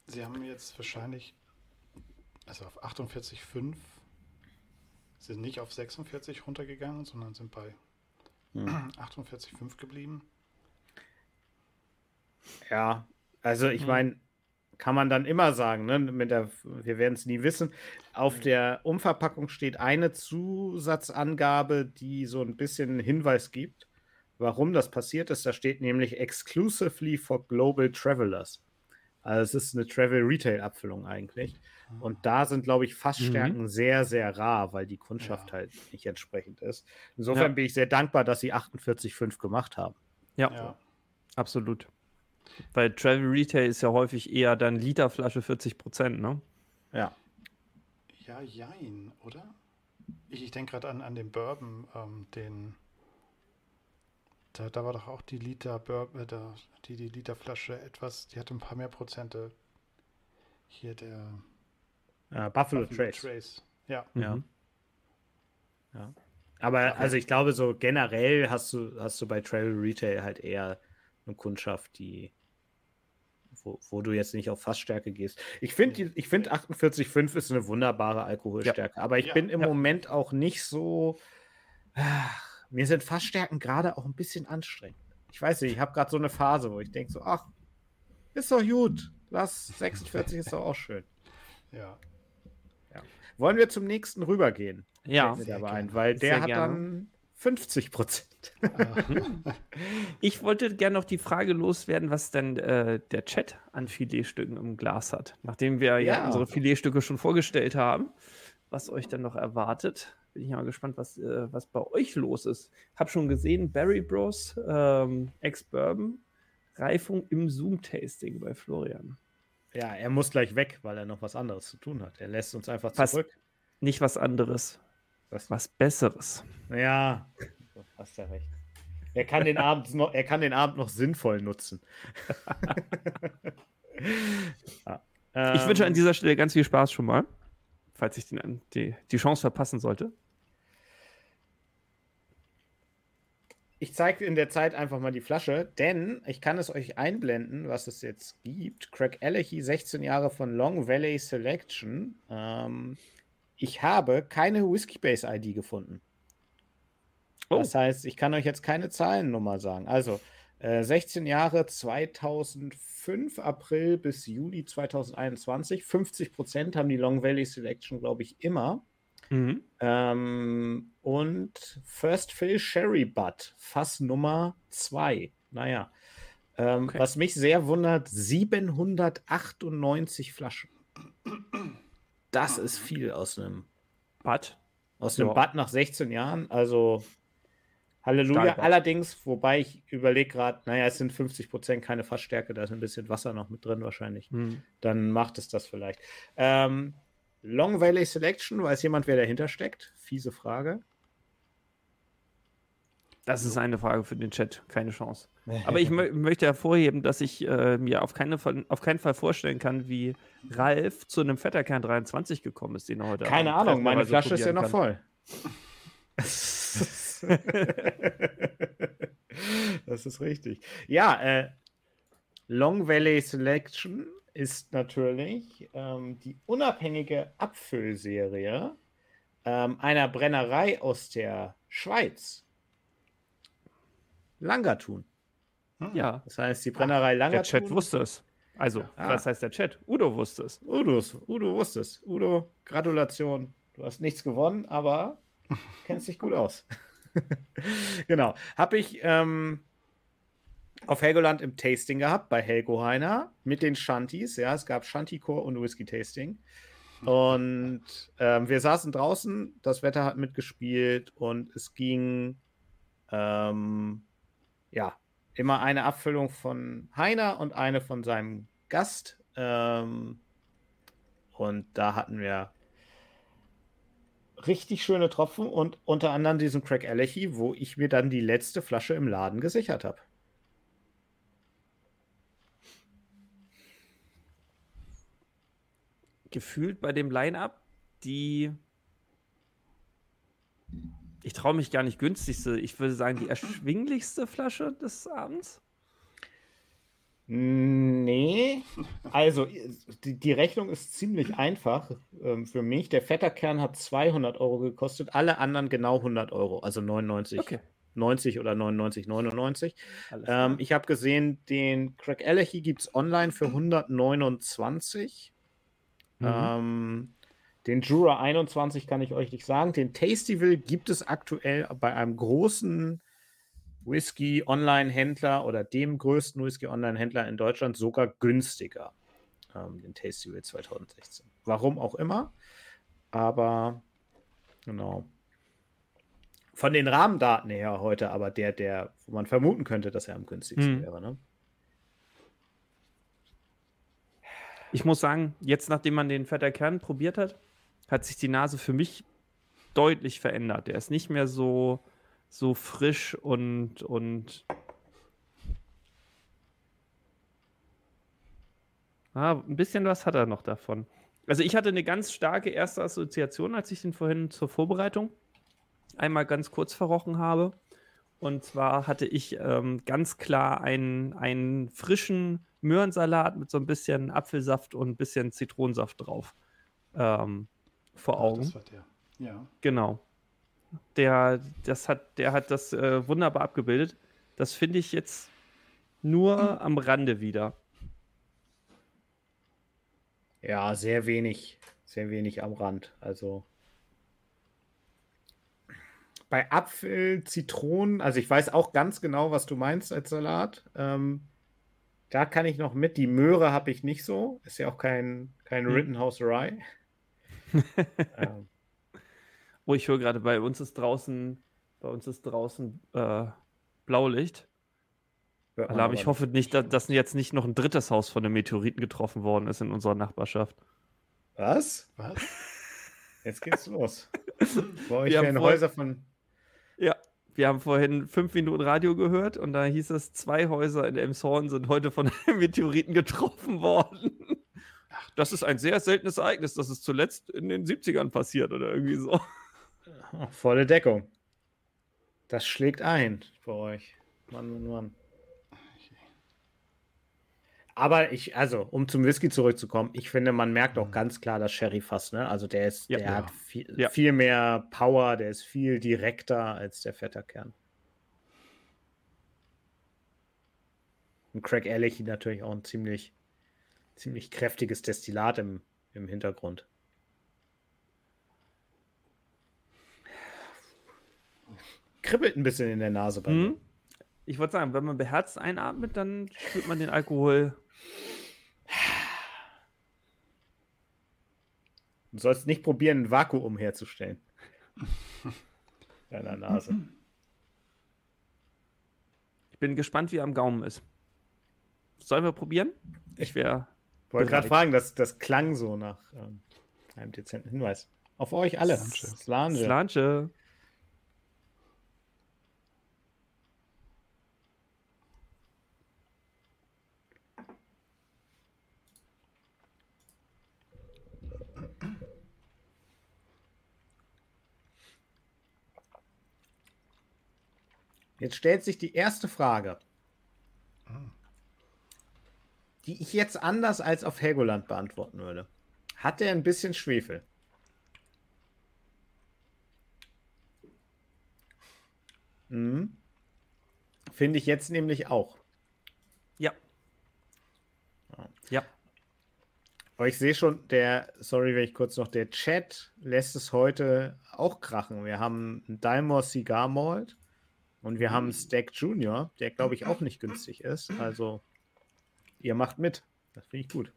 sie haben jetzt wahrscheinlich, also auf 48,5, sind nicht auf 46 runtergegangen, sondern sind bei Hm. 48,5 geblieben. Ja, also ich Hm. meine, kann man dann immer sagen, ne? Mit der, wir werden es nie wissen. Auf der Umverpackung steht eine Zusatzangabe, die so ein bisschen einen Hinweis gibt, warum das passiert ist. Da steht nämlich exclusively for global travelers. Also es ist eine Travel Retail Abfüllung eigentlich. Und da sind, glaube ich, Fassstärken sehr, sehr rar, weil die Kundschaft Ja. halt nicht entsprechend ist. Insofern Ja. bin ich sehr dankbar, dass sie 48,5 gemacht haben. Ja, Ja, absolut. Weil Travel Retail ist ja häufig eher dann Literflasche 40 Prozent, ne? Ja. ja, jein, oder? Ich, ich denke gerade an, an den Bourbon, ähm, den. Da, da war doch auch die Liter Bourbon, äh, da, die, die Literflasche etwas, die hatte ein paar mehr Prozente. Hier der Buffalo, Buffalo Trace. Trace. Ja, Ja. Mhm. Ja. Aber also ich glaube, so generell hast du, hast du bei Travel Retail halt eher eine Kundschaft, die, wo, wo du jetzt nicht auf Fassstärke gehst. Ich finde, ich finde 48,5 ist eine wunderbare Alkoholstärke, aber ich Ja, bin im ja. Moment auch nicht so. Ach, mir sind Fassstärken gerade auch ein bisschen anstrengend. Ich weiß nicht, ich habe gerade so eine Phase, wo ich denke so, ach, ist doch gut. Lass 46 ist doch auch schön. ja. Wollen wir zum nächsten rübergehen? Ja, mir dabei ein, weil der Sehr hat gerne. dann 50 Prozent. ich wollte gerne noch die Frage loswerden, was denn äh, der Chat an Filetstücken im Glas hat. Nachdem wir ja, Ja. unsere Filetstücke schon vorgestellt haben, was euch dann noch erwartet. Bin ich mal gespannt, was, äh, was bei euch los ist. Hab schon gesehen, Barry Bros, ähm, Ex-Bourbon, Reifung im Zoom-Tasting bei Florian. Ja, er muss gleich weg, weil er noch was anderes zu tun hat. Er lässt uns einfach Was? zurück. Nicht was anderes, Was? was Besseres. Ja, du hast ja recht. Er kann den Abend noch, er kann den Abend noch sinnvoll nutzen. ja. Ich wünsche an Ähm, dieser Stelle ganz viel Spaß schon mal, falls ich den, die, die Chance verpassen sollte. Ich zeige in der Zeit einfach mal die Flasche, denn ich kann es euch einblenden, was es jetzt gibt. Craig Alecky, 16 Jahre von Long Valley Selection. Ähm, ich habe keine Whiskey Base ID gefunden. Oh. Das heißt, ich kann euch jetzt keine Zahlennummer sagen. Also, äh, 16 Jahre 2005, April bis Juli 2021. 50 Prozent haben die Long Valley Selection, glaube ich, immer. Mhm. Ähm, und First Fill Sherry Butt, Fass Nummer 2. Naja. Ähm, Okay. Was mich sehr wundert, 798 Flaschen. Das ist viel aus einem Bad. aus einem Ja. Bad nach 16 Jahren. Also Halleluja. Allerdings, wobei ich überlege gerade, naja, es sind 50 Prozent keine Fassstärke, da ist ein bisschen Wasser noch mit drin wahrscheinlich. Mhm. Dann macht es das vielleicht. Ähm, Long Valley Selection, weiß jemand, wer dahinter steckt? Fiese Frage. Das ist eine Frage für den Chat, keine Chance. Aber ich mö möchte hervorheben, dass ich äh, mir auf, keine, auf keinen Fall vorstellen kann, wie Ralf zu einem Vetterkern 23 gekommen ist, den er heute Keine Abend Ahnung, meine Flasche ist ja noch voll. das ist richtig. Ja, äh, Long Valley Selection ist natürlich ähm, die unabhängige Abfüllserie ähm, einer Brennerei aus der Schweiz. Langertun. Ja. Das heißt, die Brennerei Der Langertun. Chat wusste es. Also, Ah. was heißt der Chat? Udo wusste es. Udo, Udo wusste es. Udo, Gratulation. Du hast nichts gewonnen, aber kennst dich gut aus. genau. Habe ich ähm, auf Helgoland im Tasting gehabt, bei Helgo Heiner, mit den Shanties. Ja, es gab Shanty-Core und Whisky-Tasting. Und ähm, wir saßen draußen, das Wetter hat mitgespielt und es ging ähm, ja immer eine Abfüllung von Heiner und eine von seinem Gast. Ähm, und da hatten wir richtig schöne Tropfen und unter anderem diesen Craig Alechi, wo ich mir dann die letzte Flasche im Laden gesichert habe. Gefühlt bei dem Line-Up die. Ich traue mich gar nicht günstigste. Ich würde sagen, die erschwinglichste Flasche des Abends. Nee, also die, die Rechnung ist ziemlich einfach ähm, für mich. Der Vetterkern hat 200 Euro gekostet, alle anderen genau 100 Euro, also 99, Okay. 90 oder 99, 99. Alles klar. Ähm, ich habe gesehen, den Craig Alechi gibt es online für 129. Mhm. Ähm, den Jura 21 kann ich euch nicht sagen. Den Tastyville gibt es aktuell bei einem großen Whisky-Online-Händler oder dem größten Whisky-Online-Händler in Deutschland sogar günstiger. Ähm, den Tastyville 2016. Warum auch immer. Aber genau. Von den Rahmendaten her heute aber der, der, wo man vermuten könnte, dass er am günstigsten Hm. wäre. Ne? Ich muss sagen, jetzt nachdem man den Vetter Kern probiert hat, hat sich die Nase für mich deutlich verändert. Der ist nicht mehr so, so frisch und, und ah, ein bisschen was hat er noch davon. Also ich hatte eine ganz starke erste Assoziation, als ich den vorhin zur Vorbereitung einmal ganz kurz verrochen habe. Und zwar hatte ich ähm, ganz klar einen, einen frischen Möhrensalat mit so ein bisschen Apfelsaft und ein bisschen Zitronensaft drauf ähm, vor Ah, Augen. das war der. Ja. Genau. Der, das hat, der hat das äh, wunderbar abgebildet. Das finde ich jetzt nur am Rande wieder. Ja, sehr wenig, sehr wenig am Rand. Also bei Apfel, Zitronen, also ich weiß auch ganz genau, was du meinst als Salat. Ähm, da kann ich noch mit. Die Möhre habe ich nicht so. Ist ja auch kein, kein Hm. Rittenhouse Rye. ähm, Oh, ich höre gerade, bei uns ist draußen, bei uns ist draußen äh, Blaulicht. Alarm. Ich hoffe nicht, dass, dass jetzt nicht noch ein drittes Haus von einem Meteoriten getroffen worden ist in unserer Nachbarschaft. Was? Was? Jetzt geht's los. Haben werden vor- Häuser von. Wir haben vorhin fünf Minuten Radio gehört und da hieß es, zwei Häuser in Elmshorn sind heute von einem Meteoriten getroffen worden. Das ist ein sehr seltenes Ereignis, das ist zuletzt in den 70ern passiert oder irgendwie so. Volle Deckung. Das schlägt ein bei euch. Mann, Mann, Mann. Aber ich, also, um zum Whisky zurückzukommen, ich finde, man merkt auch ganz klar das Sherry-Fass, ne? Also der ist, Ja. der Ja. hat viel, Ja. viel mehr Power, der ist viel direkter als der Vetterkern. Und Craig Ehrlich natürlich auch ein ziemlich, ziemlich kräftiges Destillat im, im Hintergrund. Kribbelt ein bisschen in der Nase bei mir. Hm? Ich wollte sagen, wenn man beherzt einatmet, dann spürt man den Alkohol. Du sollst nicht probieren, ein Vakuum herzustellen. Deiner Nase. Ich bin gespannt, wie er am Gaumen ist. Sollen wir probieren? Ich wäre. Ich wollte gerade fragen, das, das klang so nach ähm, einem dezenten Hinweis. Auf euch alle. Slange. Slange. Jetzt stellt sich die erste Frage, die ich jetzt anders als auf Helgoland beantworten würde. Hat er ein bisschen Schwefel? Mhm. Finde ich jetzt nämlich auch. Ja. Ja. Aber ich sehe schon, der, sorry, wenn ich kurz noch, der Chat lässt es heute auch krachen. Wir haben einen Dalmor Cigar Malt und wir haben einen Stack Junior, der glaube ich auch nicht günstig ist. Also, ihr macht mit. Das finde ich gut.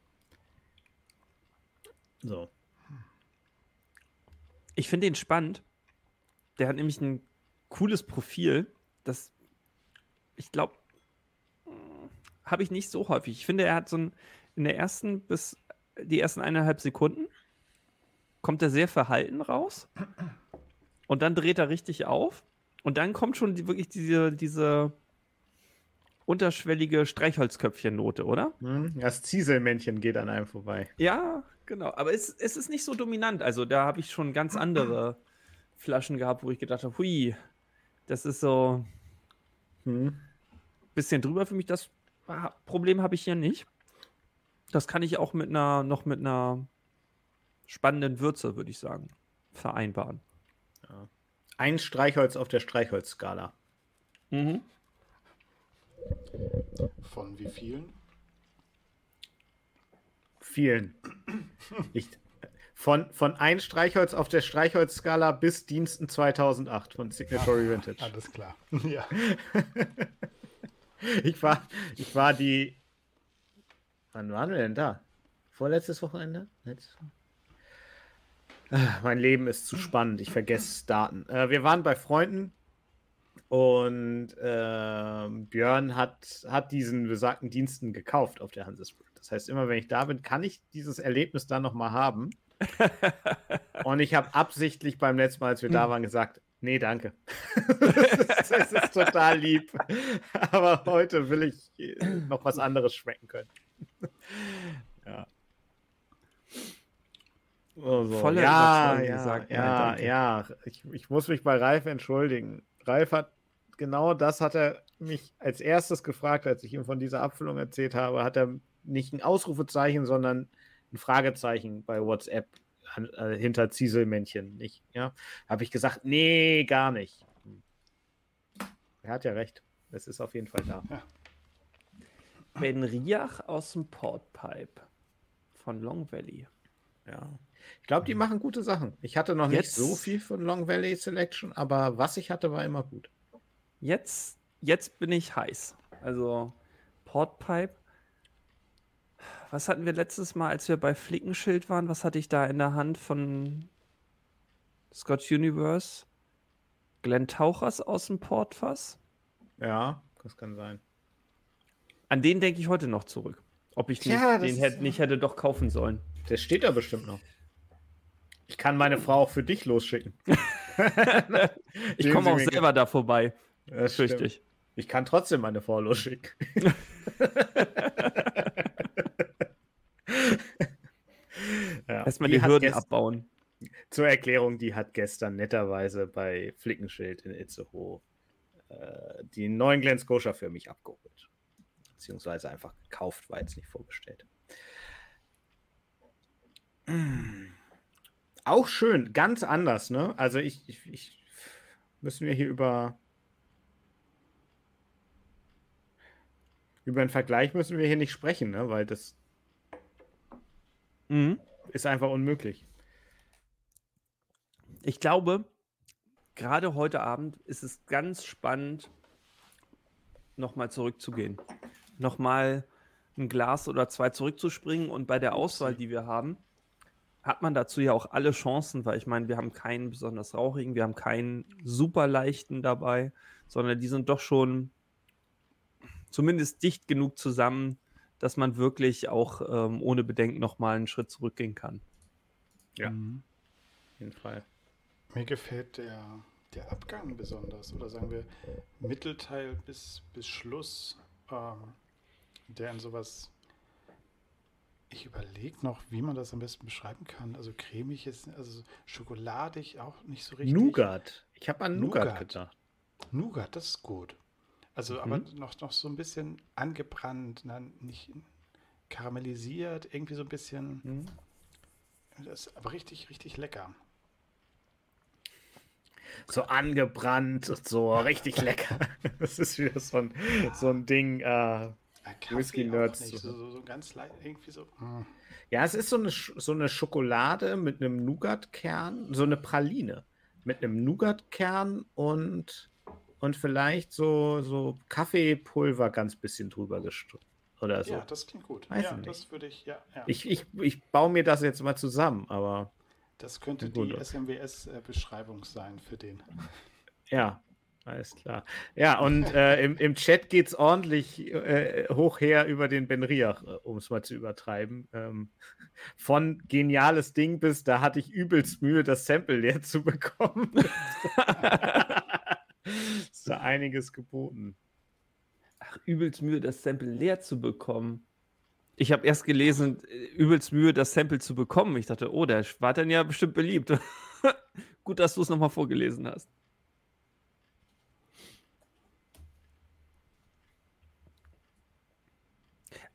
So. Ich finde ihn spannend. Der hat nämlich ein cooles Profil, das ich glaube, habe ich nicht so häufig. Ich finde, er hat so ein in der ersten bis die ersten eineinhalb Sekunden kommt er sehr verhalten raus und dann dreht er richtig auf und dann kommt schon die, wirklich diese, diese unterschwellige Streichholzköpfchen-Note, oder? Hm, Das Zieselmännchen geht an einem vorbei. Ja, genau. Aber es, es ist nicht so dominant. Also da habe ich schon ganz andere Flaschen gehabt, wo ich gedacht habe, hui, das ist so ein Hm. bisschen drüber für mich. Das Problem habe ich hier nicht. Das kann ich auch mit einer, noch mit einer spannenden Würze, würde ich sagen, vereinbaren. Ein Streichholz auf der Streichholzskala. Mhm. Von wie vielen? Vielen. Ich, von, von ein Streichholz auf der Streichholzskala bis Diensten 2008 von Signatory Vintage. Alles klar. Ja. Ich war, ich war die. Wann waren wir denn da? Vorletztes Wochenende? Letztes Ah, Mein Leben ist zu spannend. Ich vergesse Daten. Äh, wir waren bei Freunden und ähm, Björn hat, hat diesen besagten Diensten gekauft auf der Hansesprit. Das heißt, immer wenn ich da bin, kann ich dieses Erlebnis dann nochmal haben. und ich habe absichtlich beim letzten Mal, als wir da waren, gesagt, nee, danke. das, ist, das ist total lieb. Aber heute will ich äh, noch was anderes schmecken können. ja. Oh, so. Voller ja, Überzeugung ja, gesagt, nein, ja, ja. Ich, ich muss mich bei Ralf entschuldigen. Ralf hat genau das hat er mich als erstes gefragt, als ich ihm von dieser Abfüllung erzählt habe, hat er nicht ein Ausrufezeichen, sondern ein Fragezeichen bei WhatsApp an, äh, hinter Zieselmännchen. Nicht, ja? Habe ich gesagt, nee, gar nicht. Er hat ja recht. Es ist auf jeden Fall da. Ben Riach aus dem Portpipe von Long Valley. Ja. Ich glaube, die machen gute Sachen. Ich hatte noch Jetzt- nicht so viel von Long Valley Selection, aber was ich hatte, war immer gut. Jetzt, jetzt bin ich heiß. Also Portpipe. Was hatten wir letztes Mal, als wir bei Flickenschild waren? Was hatte ich da in der Hand von Scott Universe? Glenn Tauchers aus dem Portfass? Ja, das kann sein. An den denke ich heute noch zurück. Ob ich Tja, den hätte, nicht hätte doch kaufen sollen. Der steht da bestimmt noch. Ich kann meine Frau auch für dich losschicken. Ich komme auch selber da vorbei. Das stimmt. ich. Kann trotzdem meine Frau losschicken. ja, Erstmal die die Hürden abbauen. Zur Erklärung, die hat gestern netterweise bei Flickenschild in Itzehoe äh, die neuen Glen Scotia für mich abgeholt. Beziehungsweise einfach gekauft, war jetzt nicht vorgestellt. Mm. Auch schön, ganz anders, ne? Also ich, ich, ich müssen wir hier über über einen Vergleich müssen wir hier nicht sprechen, ne? Weil das Mhm. ist einfach unmöglich. Ich glaube, gerade heute Abend ist es ganz spannend, nochmal zurückzugehen. Nochmal ein Glas oder zwei zurückzuspringen und bei der Auswahl, die wir haben, hat man dazu ja auch alle Chancen, weil ich meine, wir haben keinen besonders rauchigen, wir haben keinen super leichten dabei, sondern die sind doch schon zumindest dicht genug zusammen, dass man wirklich auch ähm, ohne Bedenken nochmal einen Schritt zurückgehen kann. Ja. Mhm. Auf jeden Fall. Mir gefällt der, der Abgang besonders, oder sagen wir Mittelteil bis, bis Schluss, ähm, der in sowas. Ich überlege noch, wie man das am besten beschreiben kann. Also cremig ist, also schokoladig auch nicht so richtig. Nougat. Ich habe an Nougat, Nougat. gedacht. Nougat, das ist gut. Also Mhm. aber noch, noch so ein bisschen angebrannt, na, nicht karamellisiert, irgendwie so ein bisschen. Mhm. Das ist aber richtig, richtig lecker. So angebrannt so richtig lecker. Das ist wieder so ein, so ein Ding. Äh, Kaffee auch nicht, so. So, ganz leicht, irgendwie so. hm. ja, es ist so eine, Sch- so eine Schokolade mit einem Nougat-Kern, so eine Praline mit einem Nougat-Kern und, und vielleicht so, so Kaffeepulver ganz bisschen drüber gestrübt oder so. Ja, das klingt gut. Weiß ja, ich nicht. das würde ich, ja, ja. Ich, ich, ich baue mir das jetzt mal zusammen, aber das könnte die SMWS-Beschreibung sein für den. ja, alles klar. Ja, und äh, im, im Chat geht es ordentlich äh, hoch her über den Ben Riach, äh, um es mal zu übertreiben. Ähm, von geniales Ding bis, da hatte ich übelst Mühe, das Sample leer zu bekommen. ist da einiges geboten. Ach, übelst Mühe, das Sample leer zu bekommen. Ich habe erst gelesen, äh, übelst Mühe, das Sample zu bekommen. Ich dachte, oh, der war dann ja bestimmt beliebt. Gut, dass du es nochmal vorgelesen hast.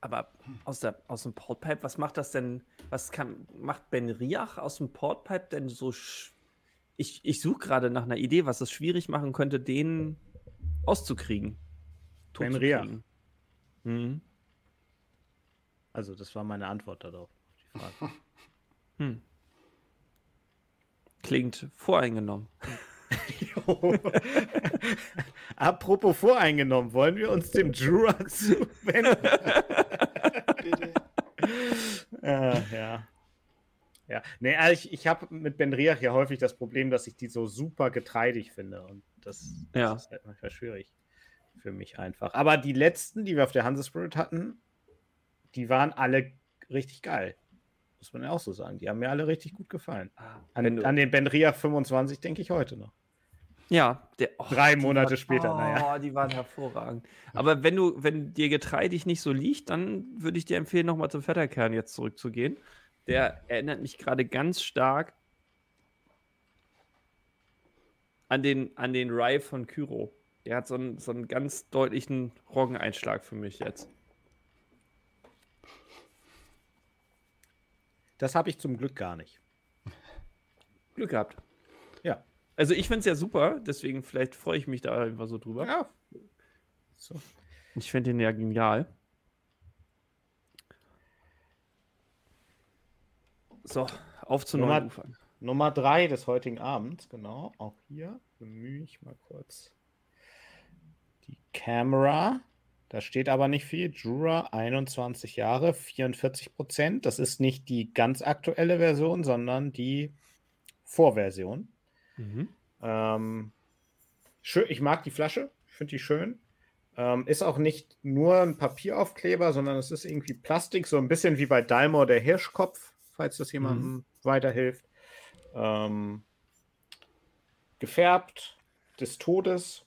Aber aus, der, aus dem Portpipe, was macht das denn? Was kann, macht Ben Riach aus dem Portpipe denn so? Ich, ich suche gerade nach einer Idee, was es schwierig machen könnte, den auszukriegen. Ben Riach. Mhm. Also, das war meine Antwort darauf. auf Die Frage. Hm. Klingt voreingenommen. Jo. Apropos voreingenommen, wollen wir uns dem Jura zuwenden? Bitte. äh, ja. Ja, nee, also ich, ich habe mit Ben Riach ja häufig das Problem, dass ich die so super getreidig finde. Und das, das Ja. ist halt manchmal schwierig für mich einfach. Aber die letzten, die wir auf der Hanse Spirit hatten, die waren alle richtig geil. Muss man ja auch so sagen. Die haben mir alle richtig gut gefallen. Wenn An, an den Ben Riach 25 denke ich heute noch. Ja, der, oh, Drei Monate waren- später, oh, naja. die waren hervorragend. Aber wenn du, wenn dir getreidig nicht so liegt, dann würde ich dir empfehlen, nochmal zum Vetterkern jetzt zurückzugehen. Der erinnert mich gerade ganz stark an den, an den Rye von Kyro. Der hat so einen, so einen ganz deutlichen Roggeneinschlag für mich jetzt. Das habe ich zum Glück gar nicht. Glück gehabt. Ja. Also ich finde es ja super, deswegen vielleicht freue ich mich da einfach so drüber. Ja. So. Ich finde den ja genial. So, auf zu Nummer- neuen Ufern. Nummer drei des heutigen Abends, genau. Auch hier bemühe ich mal kurz die Kamera. Da steht aber nicht viel. Jura 21 Jahre, 44 Prozent. Das ist nicht die ganz aktuelle Version, sondern die Vorversion. Mhm. Ähm, schön, ich mag die Flasche, ich finde die schön. Ähm, ist auch nicht nur ein Papieraufkleber, sondern es ist irgendwie Plastik, so ein bisschen wie bei Dalmor der Hirschkopf, falls das jemandem weiterhilft. Ähm, gefärbt des Todes.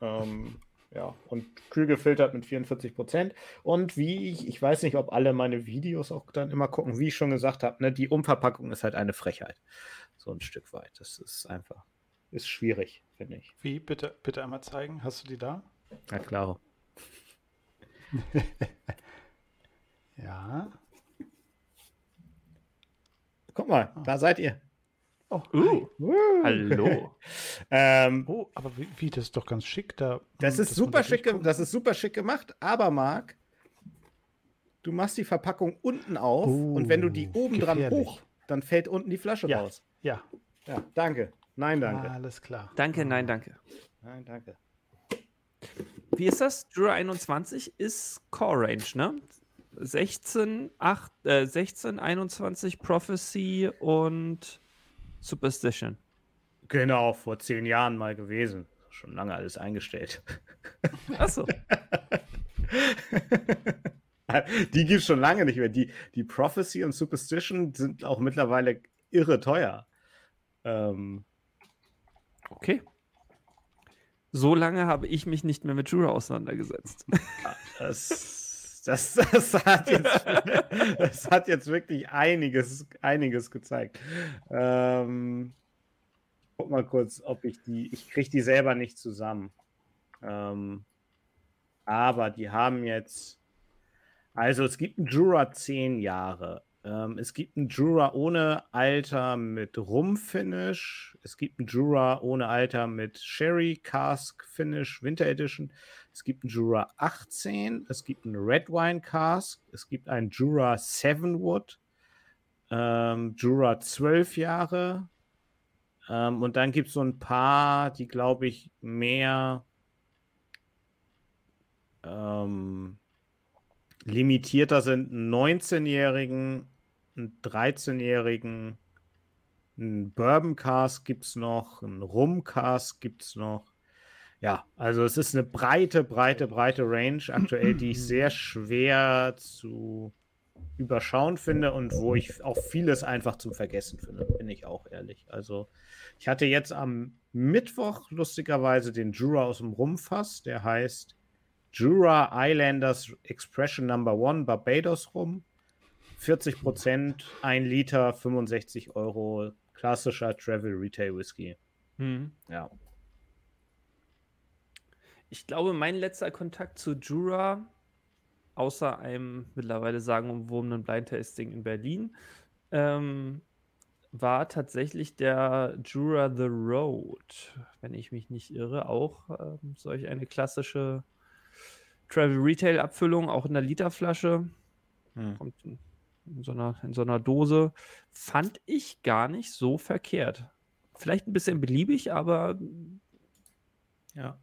Ähm, ja, und kühl gefiltert mit 44 Prozent. Und wie ich, ich weiß nicht, ob alle meine Videos auch dann immer gucken, wie ich schon gesagt habe, ne, die Umverpackung ist halt eine Frechheit. So ein Stück weit. Das ist einfach, ist schwierig, finde ich. Wie? Bitte, bitte einmal zeigen. Hast du die da? Na klar. Ja. Guck mal, Ah. da seid ihr. Oh, Uh, Woo. hallo. ähm, oh aber wie, wie, das ist doch ganz schick da. das ist super schick, durchguckt. das ist super schick gemacht, aber Marc, du machst die Verpackung unten auf und wenn du die Oh, oben dran hoch, dann fällt unten die Flasche Ja. raus. Ja, Ja, danke. Nein, danke. alles klar. Danke, nein, danke. Nein, danke. Wie ist das? Jura 21 ist Core Range, ne? 16, 8, äh, 16, 21 Prophecy und Superstition. Genau, vor zehn Jahren mal gewesen. Schon lange alles eingestellt. Achso. die gibt es schon lange nicht mehr. Die, die Prophecy und Superstition sind auch mittlerweile irre teuer. Ähm, Okay. So lange habe ich mich nicht mehr mit Jura auseinandergesetzt. das, das, das, hat jetzt, das hat jetzt wirklich einiges, einiges gezeigt. Ähm, guck mal kurz, ob ich die. Ich kriege die selber nicht zusammen. Ähm, aber die haben jetzt. Also es gibt einen Jura 10 Jahre. Ähm, es gibt einen Jura ohne Alter mit Rum-Finish. Es gibt einen Jura ohne Alter mit Sherry Cask Finish Winter Edition. Es gibt einen Jura 18. Es gibt einen Red Wine Cask. Es gibt einen Jura 7 Wood. Ähm, Jura 12 Jahre. Ähm, und dann gibt es so ein paar, die, glaube ich, mehr ähm, limitierter sind. Einen 19-Jährigen, einen 13-Jährigen, einen Bourbon Cask gibt es noch, einen Rum Cask gibt es noch. Ja, also es ist eine breite, breite, breite Range aktuell, die ich sehr schwer zu überschauen finde und wo ich auch vieles einfach zum Vergessen finde, bin ich auch ehrlich. Also ich hatte jetzt am Mittwoch lustigerweise den Jura aus dem Rumfass, der heißt Jura Islanders Expression Number One Barbados rum. 40 Prozent, 1 Liter, 65 Euro, klassischer Travel Retail Whisky. Hm. Ja. Ich glaube, mein letzter Kontakt zu Jura, außer einem mittlerweile sagenumwobenen Blind Tasting in Berlin, ähm, war tatsächlich der Jura The Road, wenn ich mich nicht irre, auch ähm, solch eine klassische Travel Retail Abfüllung, auch in der Literflasche. Hm. Kommt in, in, so einer, in so einer Dose. Fand ich gar nicht so verkehrt. Vielleicht ein bisschen beliebig, aber Ja.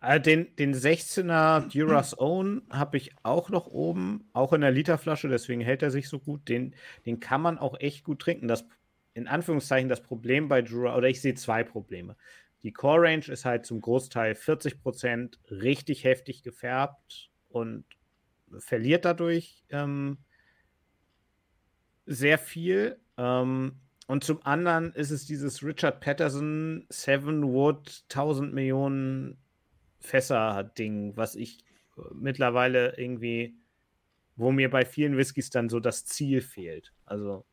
Äh, den, den 16er Duras Own habe ich auch noch oben, auch in der Literflasche, deswegen hält er sich so gut. Den, den kann man auch echt gut trinken. Das, in Anführungszeichen, das Problem bei Jura, oder ich sehe zwei Probleme. Die Core Range ist halt zum Großteil 40% richtig heftig gefärbt und verliert dadurch ähm, sehr viel. Ähm, und zum anderen ist es dieses Richard Patterson Seven Wood 1000 Millionen Fässer-Ding, was ich äh, mittlerweile irgendwie, wo mir bei vielen Whiskys dann so das Ziel fehlt. Also,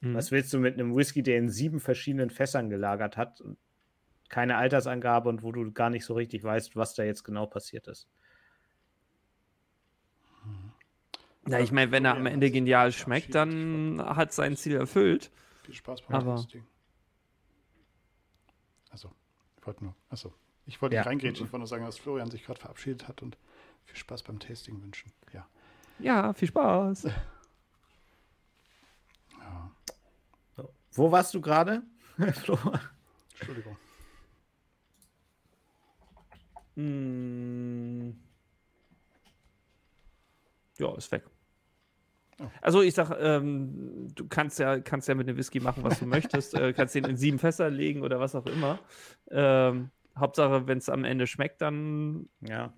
Mhm. was willst du mit einem Whisky, der in sieben verschiedenen Fässern gelagert hat und keine Altersangabe und wo du gar nicht so richtig weißt, was da jetzt genau passiert ist? Ja, ich meine, wenn er am Ende genial schmeckt, dann hat sein Ziel erfüllt. Viel Spaß beim Aber- Tasting. Also, ich wollte nur, achso, ich wollte Ja. nicht reingrätschen, ich wollte nur sagen, dass Florian sich gerade verabschiedet hat und viel Spaß beim Tasting wünschen. Ja. Ja, viel Spaß. ja. Wo warst du gerade? Entschuldigung. Mm. Ja, ist weg. Also ich sag, ähm, du kannst ja, kannst ja mit dem Whisky machen, was du möchtest. äh, kannst den in sieben Fässer legen oder was auch immer. Ähm, Hauptsache, wenn es am Ende schmeckt, dann Ja.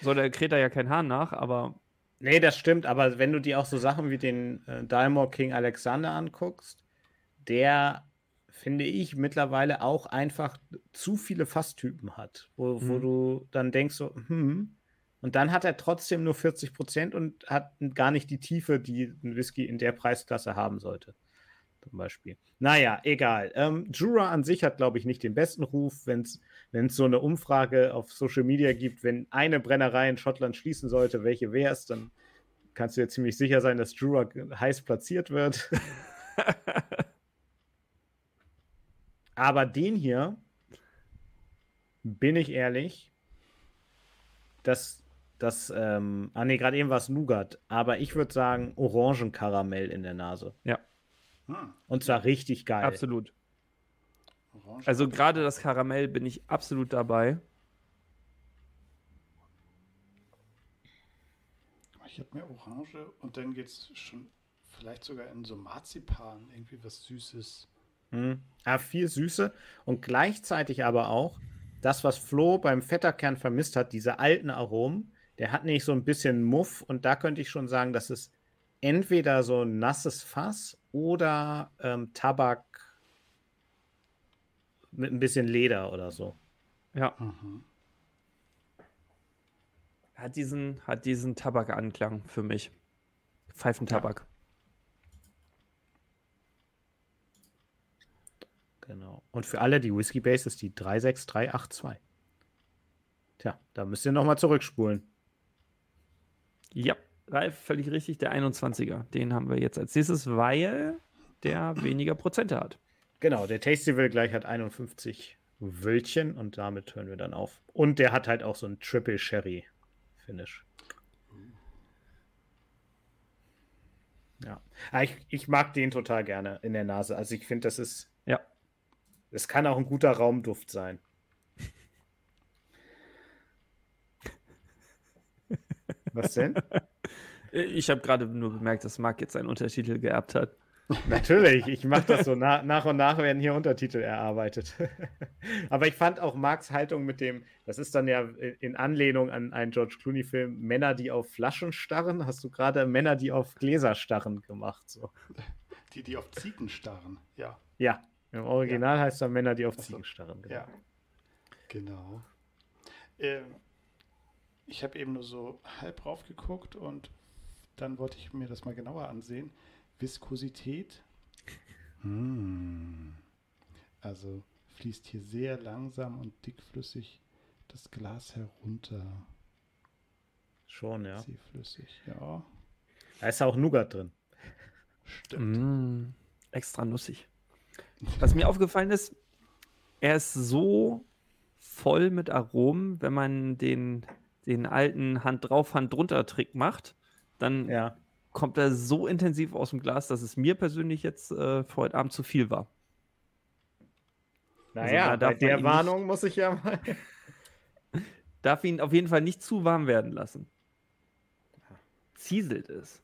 soll der Kreter ja kein Hahn nach, aber Nee, das stimmt, aber wenn du dir auch so Sachen wie den äh, Dalmor King Alexander anguckst, der, finde ich, mittlerweile auch einfach zu viele Fasstypen hat, wo, wo Mhm. du dann denkst so, hm, und dann hat er trotzdem nur 40 Prozent und hat gar nicht die Tiefe, die ein Whisky in der Preisklasse haben sollte. Zum Beispiel. Naja, egal. Ähm, Jura an sich hat, glaube ich, nicht den besten Ruf, wenn es so eine Umfrage auf Social Media gibt, wenn eine Brennerei in Schottland schließen sollte, welche wäre es, dann kannst du dir ziemlich sicher sein, dass Jura heiß platziert wird. Aber den hier, bin ich ehrlich, das, das, ähm, ah nee, gerade eben war es Nougat, aber ich würde sagen Orangenkaramell in der Nase. Hm, Und zwar richtig geil. absolut. Also gerade das Karamell bin ich absolut dabei. Ich habe mehr Orange und dann geht es schon vielleicht sogar in so Marzipan, irgendwie was Süßes. Mhm. Ja, viel Süße und gleichzeitig aber auch das, was Flo beim Fetterkern vermisst hat, diese alten Aromen, der hat nicht so ein bisschen Muff und da könnte ich schon sagen, dass es entweder so ein nasses Fass oder ähm, Tabak mit ein bisschen Leder oder so. Ja, Mhm. hat diesen, hat diesen Tabakanklang für mich. Pfeifentabak. Genau. Und für alle, die Whiskey Base ist die 36382. Tja, da müsst ihr nochmal zurückspulen. Ja. Ralf, völlig richtig, der 21er. Den haben wir jetzt als nächstes, weil der weniger Prozente hat. Genau, der Tastyville gleich hat 51 Wölkchen und damit hören wir dann auf. Und der hat halt auch so ein Triple Sherry Finish. Ja, Ah, ich, ich mag den total gerne in der Nase. Also ich finde, das ist, Ja. Es kann auch ein guter Raumduft sein. Was denn? Ich habe gerade nur bemerkt, dass Marc jetzt einen Untertitel geerbt hat. Natürlich, ich mache das so. Na, nach und nach werden hier Untertitel erarbeitet. Aber ich fand auch Marks Haltung mit dem, das ist dann ja in Anlehnung an einen George Clooney-Film, Männer, die auf Flaschen starren. Hast du gerade Männer, die auf Gläser starren gemacht? So. Die, die auf Ziegen starren. Ja, Ja, im Original heißt er Männer, die auf Ach so. Ziegen starren. genau. ja. Genau. Ähm, ich habe eben nur so halb rauf geguckt und dann wollte ich mir das mal genauer ansehen. Viskosität. Hm. Also fließt hier sehr langsam und dickflüssig das Glas herunter. Schon, ja. Zähflüssig, ja. Da ist auch Nougat drin. Stimmt. Mm, extra nussig. Was mir aufgefallen ist, er ist so voll mit Aromen, wenn man den, den alten Hand drauf, Hand drunter Trick macht, dann Ja. kommt er so intensiv aus dem Glas, dass es mir persönlich jetzt äh, für heute Abend zu viel war. Naja, da bei der ihn nicht- Warnung muss ich ja mal. Darf ihn auf jeden Fall nicht zu warm werden lassen. Zieselt es.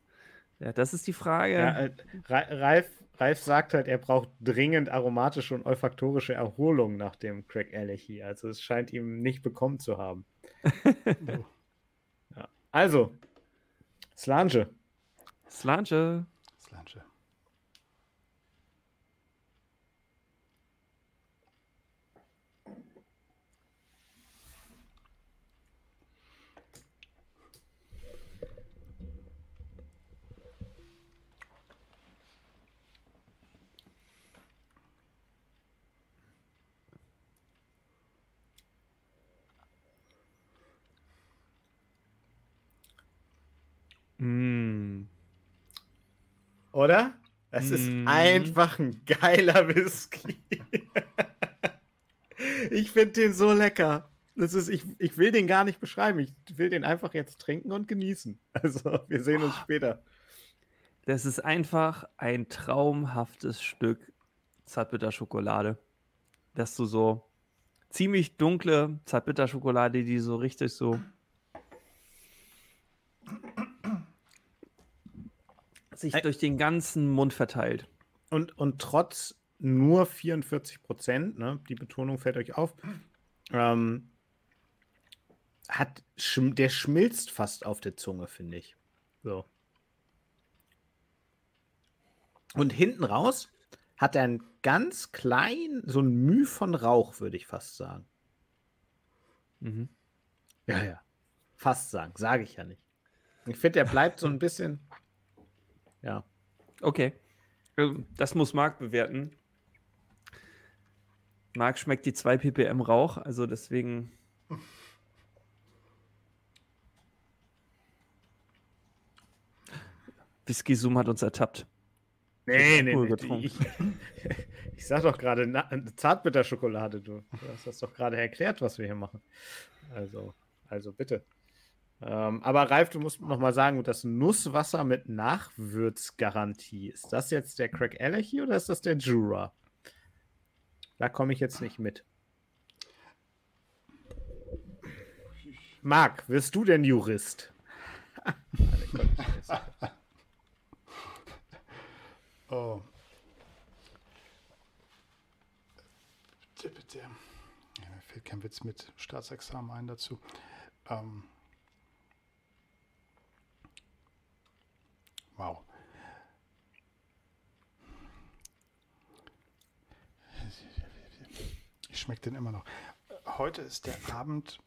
Ja, das ist die Frage. Ja, äh, Ra- Ralf, Ralf sagt halt, er braucht dringend aromatische und olfaktorische Erholung nach dem Craig Alechi. Also es scheint ihm nicht bekommen zu haben. Oh. Also. Slange. Slange. Mm. Oder? Es ist Mhm. einfach ein geiler Whisky. ich finde den so lecker. Das ist, ich, ich will den gar nicht beschreiben. Ich will den einfach jetzt trinken und genießen. Also, wir sehen uns später. Das ist einfach ein traumhaftes Stück Zartbitterschokolade. Dass du so ziemlich dunkle Zartbitterschokolade, die so richtig so sich Ä- durch den ganzen Mund verteilt. Und, und trotz nur 44 Prozent, ne, die Betonung fällt euch auf, ähm, hat, schm, der schmilzt fast auf der Zunge, finde ich. So. Und hinten raus hat er einen ganz klein, so ein Müh von Rauch, würde ich fast sagen. Mhm. Ja, ja. Fast sagen, sage ich ja nicht. Ich finde, er bleibt so ein bisschen. Ja. Okay. Ähm, Das muss Marc bewerten. Marc schmeckt die 2 ppm Rauch, also deswegen. Whisky Zoom hat uns ertappt. Nee, nee, nee. Ich, ich sag doch gerade na- Zartbitterschokolade, du. Du hast das doch gerade erklärt, was wir hier machen. Also, also bitte. Ähm, aber Ralf, du musst noch mal sagen, das Nusswasser mit Nachwürzgarantie, ist das jetzt der Craig Alechi oder ist das der Jura? Da komme ich jetzt nicht mit. Marc, wirst du denn Jurist? Oh. Bitte, bitte. Ja, mir fällt kein Witz mit Staatsexamen ein dazu. Ähm. Wow. Ich schmecke den immer noch. Heute ist der Abend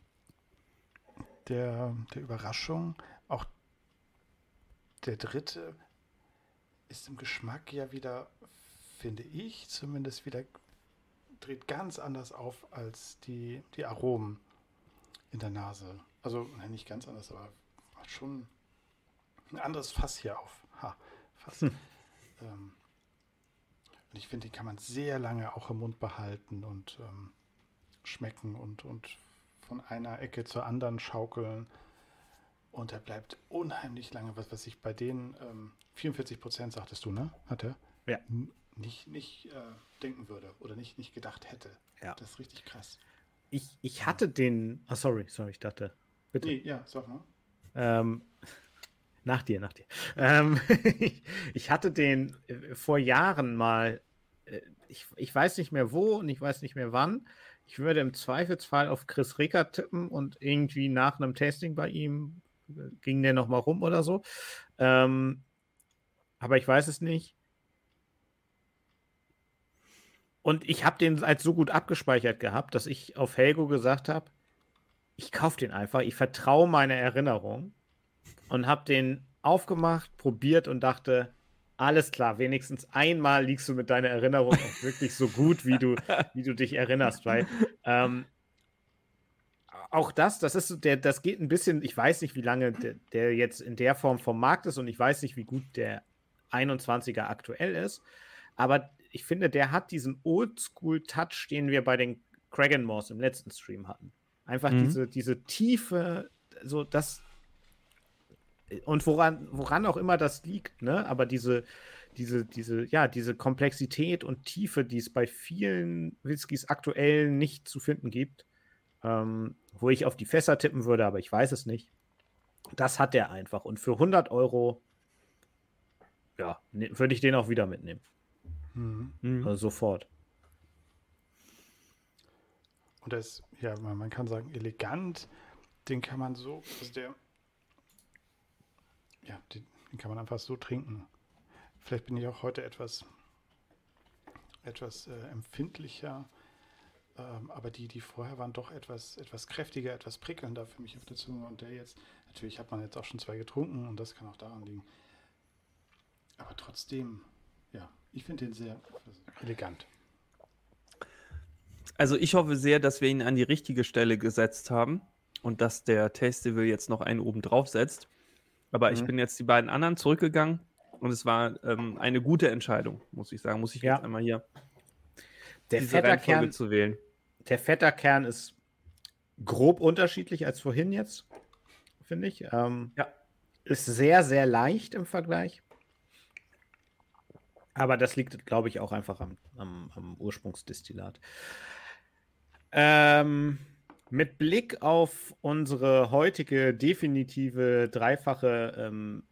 der, der Überraschung. Auch der dritte ist im Geschmack ja wieder, finde ich, zumindest wieder, dreht ganz anders auf als die, die Aromen in der Nase. Also nicht ganz anders, aber schon ein anderes Fass hier auf. Ha, Fass. Hm. Ähm, und ich finde, den kann man sehr lange auch im Mund behalten und ähm, schmecken und, und von einer Ecke zur anderen schaukeln. Und er bleibt unheimlich lange, was, was ich bei denen, ähm, 44 Prozent sagtest du, ne? Hat er? Ja. Nicht, nicht äh, denken würde oder nicht, nicht gedacht hätte. Ja. Das ist richtig krass. Ich, ich hatte den. Ah, sorry, sorry, ich dachte. Bitte. Nee, ja, sag mal. Ähm, nach dir, nach dir. Ähm, ich hatte den äh, vor Jahren mal, äh, ich, ich weiß nicht mehr wo und ich weiß nicht mehr wann. Ich würde im Zweifelsfall auf Chris Ricker tippen und irgendwie nach einem Tasting bei ihm äh, ging der nochmal rum oder so. Ähm, aber ich weiß es nicht. Und ich habe den als so gut abgespeichert gehabt, dass ich auf Helgo gesagt habe, ich kaufe den einfach, ich vertraue meiner Erinnerung und habe den aufgemacht, probiert und dachte, alles klar, wenigstens einmal liegst du mit deiner Erinnerung auch wirklich so gut, wie du, wie du dich erinnerst, weil ähm, auch das, das ist der, das geht ein bisschen, ich weiß nicht, wie lange der, der, jetzt in der Form vom Markt ist und ich weiß nicht, wie gut der 21er aktuell ist, aber ich finde, der hat diesen Oldschool-Touch, den wir bei den Kragan Moss im letzten Stream hatten. Einfach mhm. diese, diese Tiefe, so das und woran, woran auch immer das liegt, ne? Aber diese, diese, diese, ja, diese Komplexität und Tiefe, die es bei vielen Whiskys aktuell nicht zu finden gibt, ähm, wo ich auf die Fässer tippen würde, aber ich weiß es nicht. Das hat der einfach. Und für 100 Euro, ja, ne, würde ich den auch wieder mitnehmen. Mhm. Also sofort. Und das, ja, man kann sagen, elegant, den kann man so, also der, ja, den, den kann man einfach so trinken. Vielleicht bin ich auch heute etwas, etwas äh, empfindlicher, ähm, aber die, die vorher waren doch etwas, etwas kräftiger, etwas prickelnder für mich auf der Zunge. Und der jetzt, natürlich hat man jetzt auch schon zwei getrunken und das kann auch daran liegen. Aber trotzdem, ja, ich finde den sehr elegant. Also ich hoffe sehr, dass wir ihn an die richtige Stelle gesetzt haben und dass der Tastival jetzt noch einen oben drauf setzt. Aber mhm. ich bin jetzt die beiden anderen zurückgegangen und es war ähm, eine gute Entscheidung, muss ich sagen. Muss ich ja. jetzt einmal hier der Fetterkern zu wählen. Der Fetterkern ist grob unterschiedlich als vorhin jetzt, finde ich. Ähm, ja. Ist sehr, sehr leicht im Vergleich. Aber das liegt, glaube ich, auch einfach am, am, am Ursprungsdestillat. Ähm, mit Blick auf unsere heutige definitive dreifache ähm,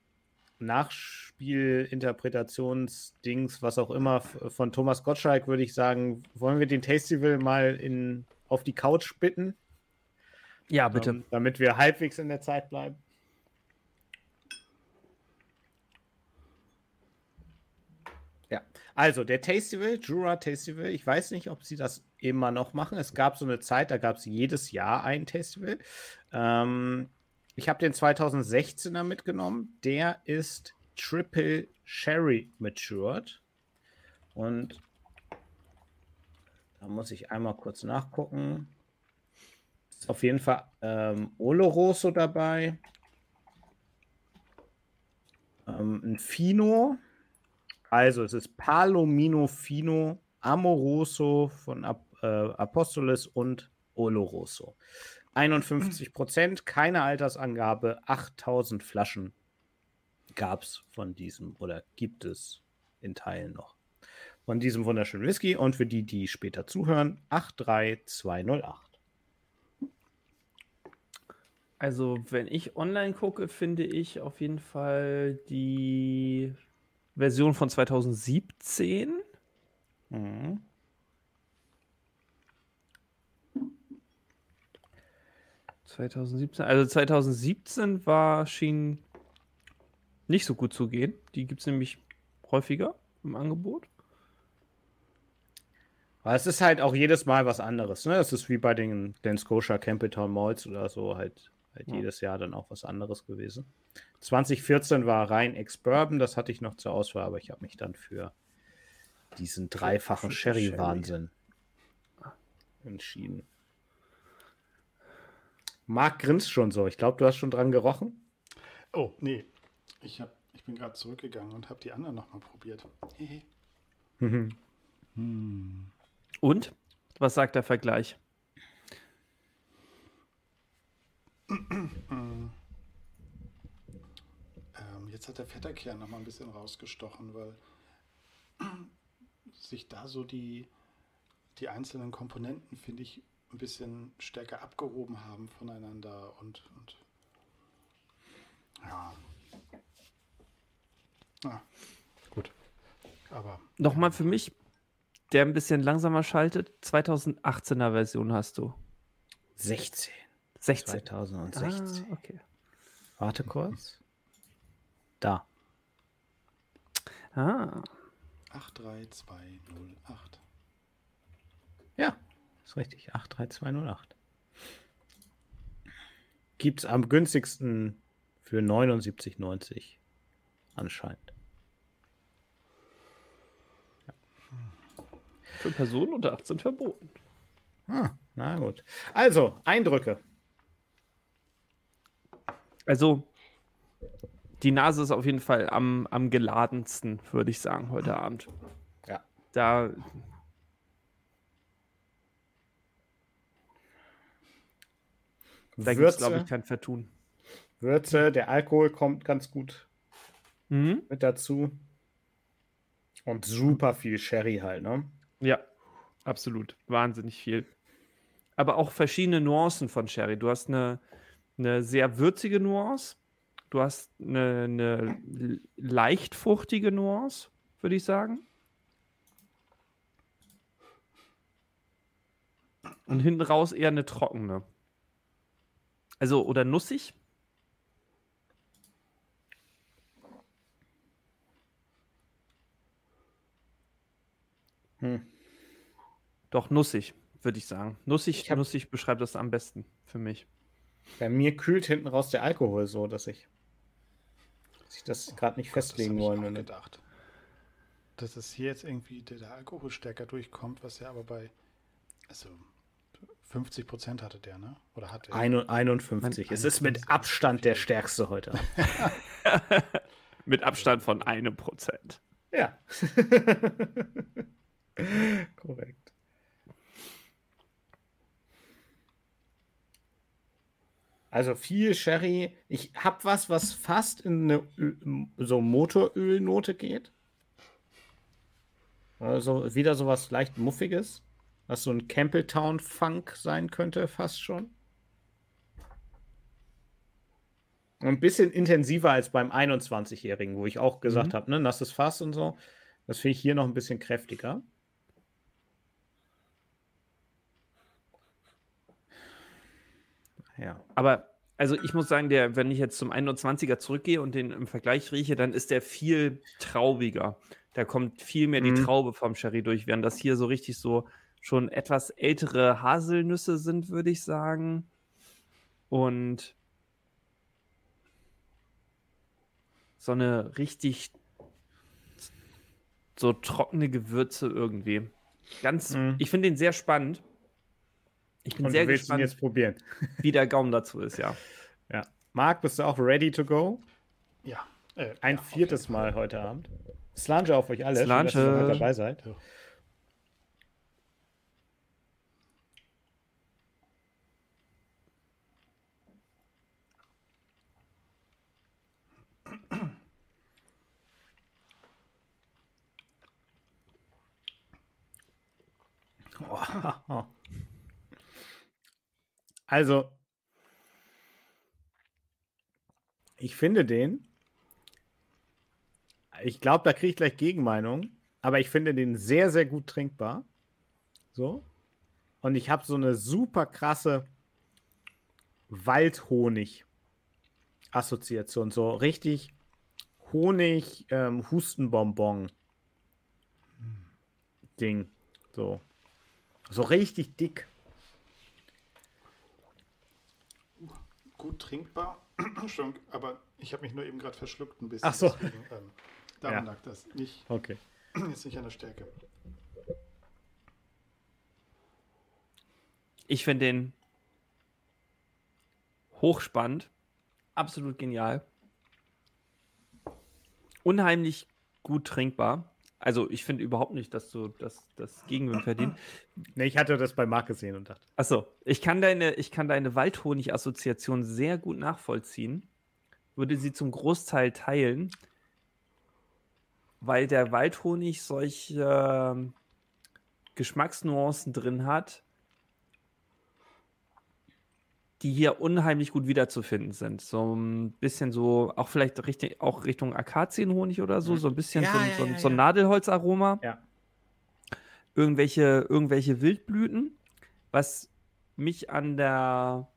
Nachspielinterpretationsdings, was auch immer, von Thomas Gottschalk, würde ich sagen, wollen wir den Tastyville mal in, auf die Couch bitten? Ja, bitte. Ähm, damit wir halbwegs in der Zeit bleiben. Ja, also der Tastyville, Jura Tastyville, ich weiß nicht, ob sie das immer noch machen. Es gab so eine Zeit, da gab es jedes Jahr ein Festival. Ähm, ich habe den 2016er mitgenommen. Der ist Triple Sherry matured. Und da muss ich einmal kurz nachgucken. Ist auf jeden Fall ähm, Oloroso dabei. Ähm, ein Fino. Also es ist Palomino Fino Amoroso von Ab äh, Apostolis und Oloroso. 51 Prozent, keine Altersangabe, 8000 Flaschen gab es von diesem oder gibt es in Teilen noch. Von diesem wunderschönen Whisky und für die, die später zuhören, 83208. Also, wenn ich online gucke, finde ich auf jeden Fall die Version von 2017. Mhm. 2017, also 2017 war, schien nicht so gut zu gehen. Die gibt es nämlich häufiger im Angebot. Aber es ist halt auch jedes Mal was anderes. Ne? Es ist wie bei den Glen Scotia Campbelltown Malls oder so halt, halt ja. jedes Jahr dann auch was anderes gewesen. 2014 war rein Ex-Bourbon, das hatte ich noch zur Auswahl, aber ich habe mich dann für diesen dreifachen Sherry-Wahnsinn Sherry. entschieden. Marc grinst schon so. Ich glaube, du hast schon dran gerochen. Oh, nee. Ich, hab, ich bin gerade zurückgegangen und habe die anderen nochmal probiert. Hehe. Mhm. Und? Was sagt der Vergleich? Ähm, jetzt hat der Fetterkern noch mal ein bisschen rausgestochen, weil sich da so die, die einzelnen Komponenten, finde ich, ein bisschen stärker abgehoben haben voneinander und, und ja. Ah, gut. Aber Nochmal für mich, der ein bisschen langsamer schaltet. 2018er Version hast du. 16. 16. 2016. Ah, okay. Warte kurz. Da. Ah, 83208. Ja, ist richtig. 83208. Gibt es am günstigsten für 79,90 anscheinend. für Personen unter 18 verboten. Ah, na gut. Also, Eindrücke. Also, die Nase ist auf jeden Fall am, am geladensten, würde ich sagen, heute Abend. Ja. Da. Da gibt es, glaube ich, kein Vertun. Würze, der Alkohol kommt ganz gut Mhm. mit dazu. Und super viel Sherry halt, ne? Ja, absolut. Wahnsinnig viel. Aber auch verschiedene Nuancen von Sherry. Du hast eine, eine sehr würzige Nuance. Du hast eine, eine leicht fruchtige Nuance, würde ich sagen. Und hinten raus eher eine trockene. Also, oder nussig. Hm. Doch, nussig, würde ich sagen. Nussig, Ich nussig beschreibt das am besten für mich. Bei mir kühlt hinten raus der Alkohol so, dass ich, dass ich das gerade nicht festlegen das wollen würde. gedacht. Dass es hier jetzt irgendwie der, der Alkohol stärker durchkommt, was ja aber bei also 50 Prozent hatte der, ne? Oder hat er? Ein- 51. Es ist mit Abstand der stärkste heute. Mit Abstand von einem Prozent. Ja. Korrekt. Also viel Sherry. Ich habe was, was fast in eine Ö- so Motorölnote geht. Also wieder sowas leicht Muffiges, was so ein Campbelltown-Funk sein könnte, fast schon. Ein bisschen intensiver als beim 21-Jährigen, wo ich auch gesagt Mhm. habe, ne, nasses Fass und so. Das finde ich hier noch ein bisschen kräftiger. Ja. Aber, also ich muss sagen, der, wenn ich jetzt zum 21er zurückgehe und den im Vergleich rieche, dann ist der viel traubiger. Da kommt viel mehr die Mhm. Traube vom Sherry durch, während das hier so richtig so schon etwas ältere Haselnüsse sind, würde ich sagen. Und so eine richtig so trockene Gewürze irgendwie. Ganz, Mhm. ich finde den sehr spannend. Ich bin Und sehr gespannt, jetzt probieren. wie der Gaumen dazu ist, ja. Ja. Marc, bist du auch ready to go? Ja. Äh, Ein ja, viertes Fall. Mal heute Abend. Slange auf euch alle. Schön, dass ihr Slange. dabei seid. Ja. Oh. Also, ich finde den. Ich glaube, da kriege ich gleich Gegenmeinung. Aber ich finde den sehr, sehr gut trinkbar. So. Und ich habe so eine super krasse Waldhonig-Assoziation. So richtig Honig, ähm. So. So richtig dick. Gut trinkbar, Schon, aber ich habe mich nur eben gerade verschluckt ein bisschen. Ach so. Deswegen, ähm, daran Ja. lag das. Nicht, Okay. jetzt nicht an der Stärke. Ich finde den hochspannend, absolut genial. unheimlich gut trinkbar. Also ich finde überhaupt nicht, dass du das, das Gegenwind verdient. Nee, ich hatte das bei Marc gesehen und dachte. Achso, ich kann deine, ich kann deine Waldhonig-Assoziation sehr gut nachvollziehen. Würde sie zum Großteil teilen, weil der Waldhonig solche ähm, Geschmacksnuancen drin hat, die hier unheimlich gut wiederzufinden sind. So ein bisschen so, auch vielleicht richtig, auch Richtung Akazienhonig oder so, so ein bisschen Ja, so, ja, so, ja, so ein. Nadelholzaroma. Ja. Irgendwelche, irgendwelche Wildblüten, was mich an der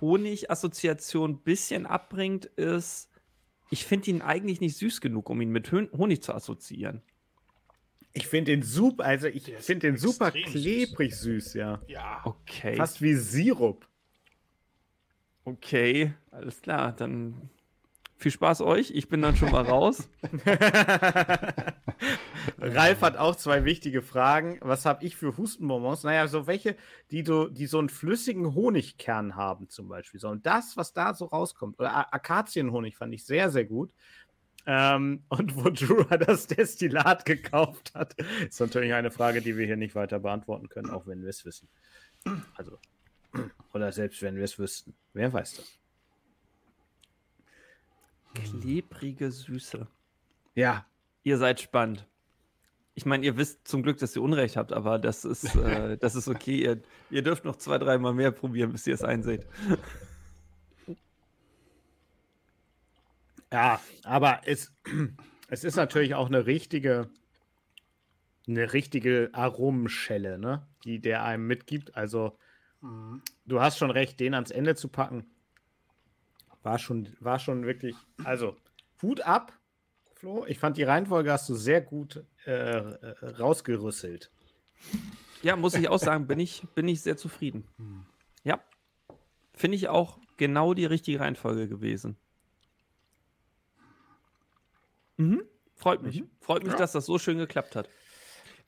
Honig-Assoziation ein bisschen abbringt, ist, ich finde ihn eigentlich nicht süß genug, um ihn mit Honig zu assoziieren. Ich finde den super, also ich finde den super extrem süß. klebrig süß, ja. Ja. Okay. Fast wie Sirup. Okay, alles klar. Dann viel Spaß euch. Ich bin dann schon mal raus. Ralf hat auch zwei wichtige Fragen. Was habe ich für Hustenbonbons? Naja, so welche, die, du, die so einen flüssigen Honigkern haben, zum Beispiel. So, und das, was da so rauskommt, oder Akazienhonig fand ich sehr, sehr gut. Ähm, und wo Drew das Destillat gekauft hat, ist natürlich eine Frage, die wir hier nicht weiter beantworten können, auch wenn wir es wissen. Also, oder selbst wenn wir es wüssten. Wer weiß das? Klebrige Süße. Ja, Ihr seid spannend. Ich meine, ihr wisst zum Glück, dass ihr Unrecht habt, aber das ist, äh, das ist okay. Ihr, ihr dürft noch zwei, dreimal mehr probieren, bis ihr es einseht. Ja, aber es, es ist natürlich auch eine richtige, eine richtige Aromenschelle, ne? die der einem mitgibt. Also, Mhm. du hast schon recht, den ans Ende zu packen, war schon, war schon wirklich, also Hut ab, Flo. Ich fand die Reihenfolge hast du sehr gut äh, äh, rausgerüsselt. Ja, muss ich auch sagen, bin ich, bin ich sehr zufrieden. Hm. Ja. Finde ich auch genau die richtige Reihenfolge gewesen. Mhm. Freut mich. Freut mich, dass das so schön geklappt hat.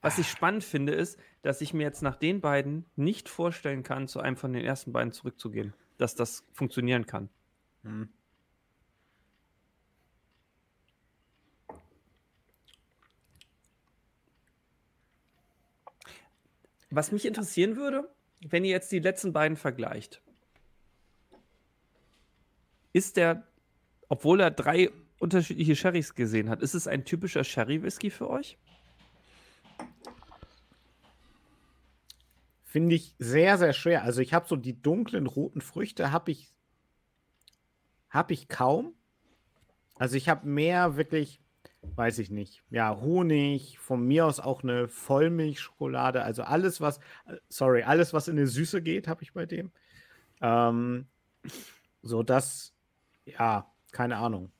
Was ich spannend finde, ist, dass ich mir jetzt nach den beiden nicht vorstellen kann, zu einem von den ersten beiden zurückzugehen. Dass das funktionieren kann. Hm. Was mich interessieren würde, wenn ihr jetzt die letzten beiden vergleicht, ist der, obwohl er drei unterschiedliche Sherrys gesehen hat, ist es ein typischer Sherry-Whisky für euch? Finde ich sehr, sehr schwer. Also ich habe so die dunklen roten Früchte, habe ich, hab ich kaum. Also ich habe mehr wirklich, weiß ich nicht, ja, Honig, von mir aus auch eine Vollmilchschokolade, also alles, was, sorry, alles, was in eine Süße geht, habe ich bei dem. Ähm, so das, ja, keine Ahnung.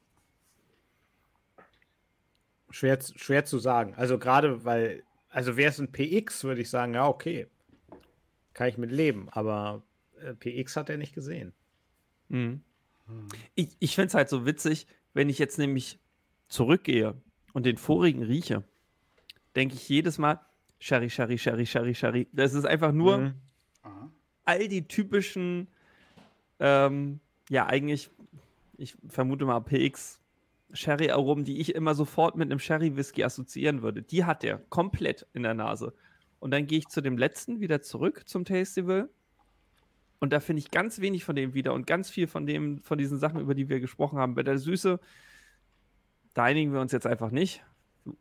Schwer, zu- schwer zu sagen. Also gerade weil, also wäre es ein PX, würde ich sagen, ja, okay. Kann ich mit leben, aber äh, PX hat er nicht gesehen. Mhm. Hm. Ich, ich finde es halt so witzig, wenn ich jetzt nämlich zurückgehe und den vorigen rieche, denke ich jedes Mal, Sherry, Sherry, Sherry, Sherry, Sherry. Das ist einfach nur Mhm. All die typischen, ähm, ja, eigentlich, ich vermute mal PX Sherry-Aromen, die ich immer sofort mit einem Sherry-Whisky assoziieren würde. Die hat er komplett in der Nase. Und dann gehe ich zu dem letzten wieder zurück zum Tastival. Und da finde ich ganz wenig von dem wieder und ganz viel von dem, von diesen Sachen, über die wir gesprochen haben. Bei der Süße, da einigen wir uns jetzt einfach nicht.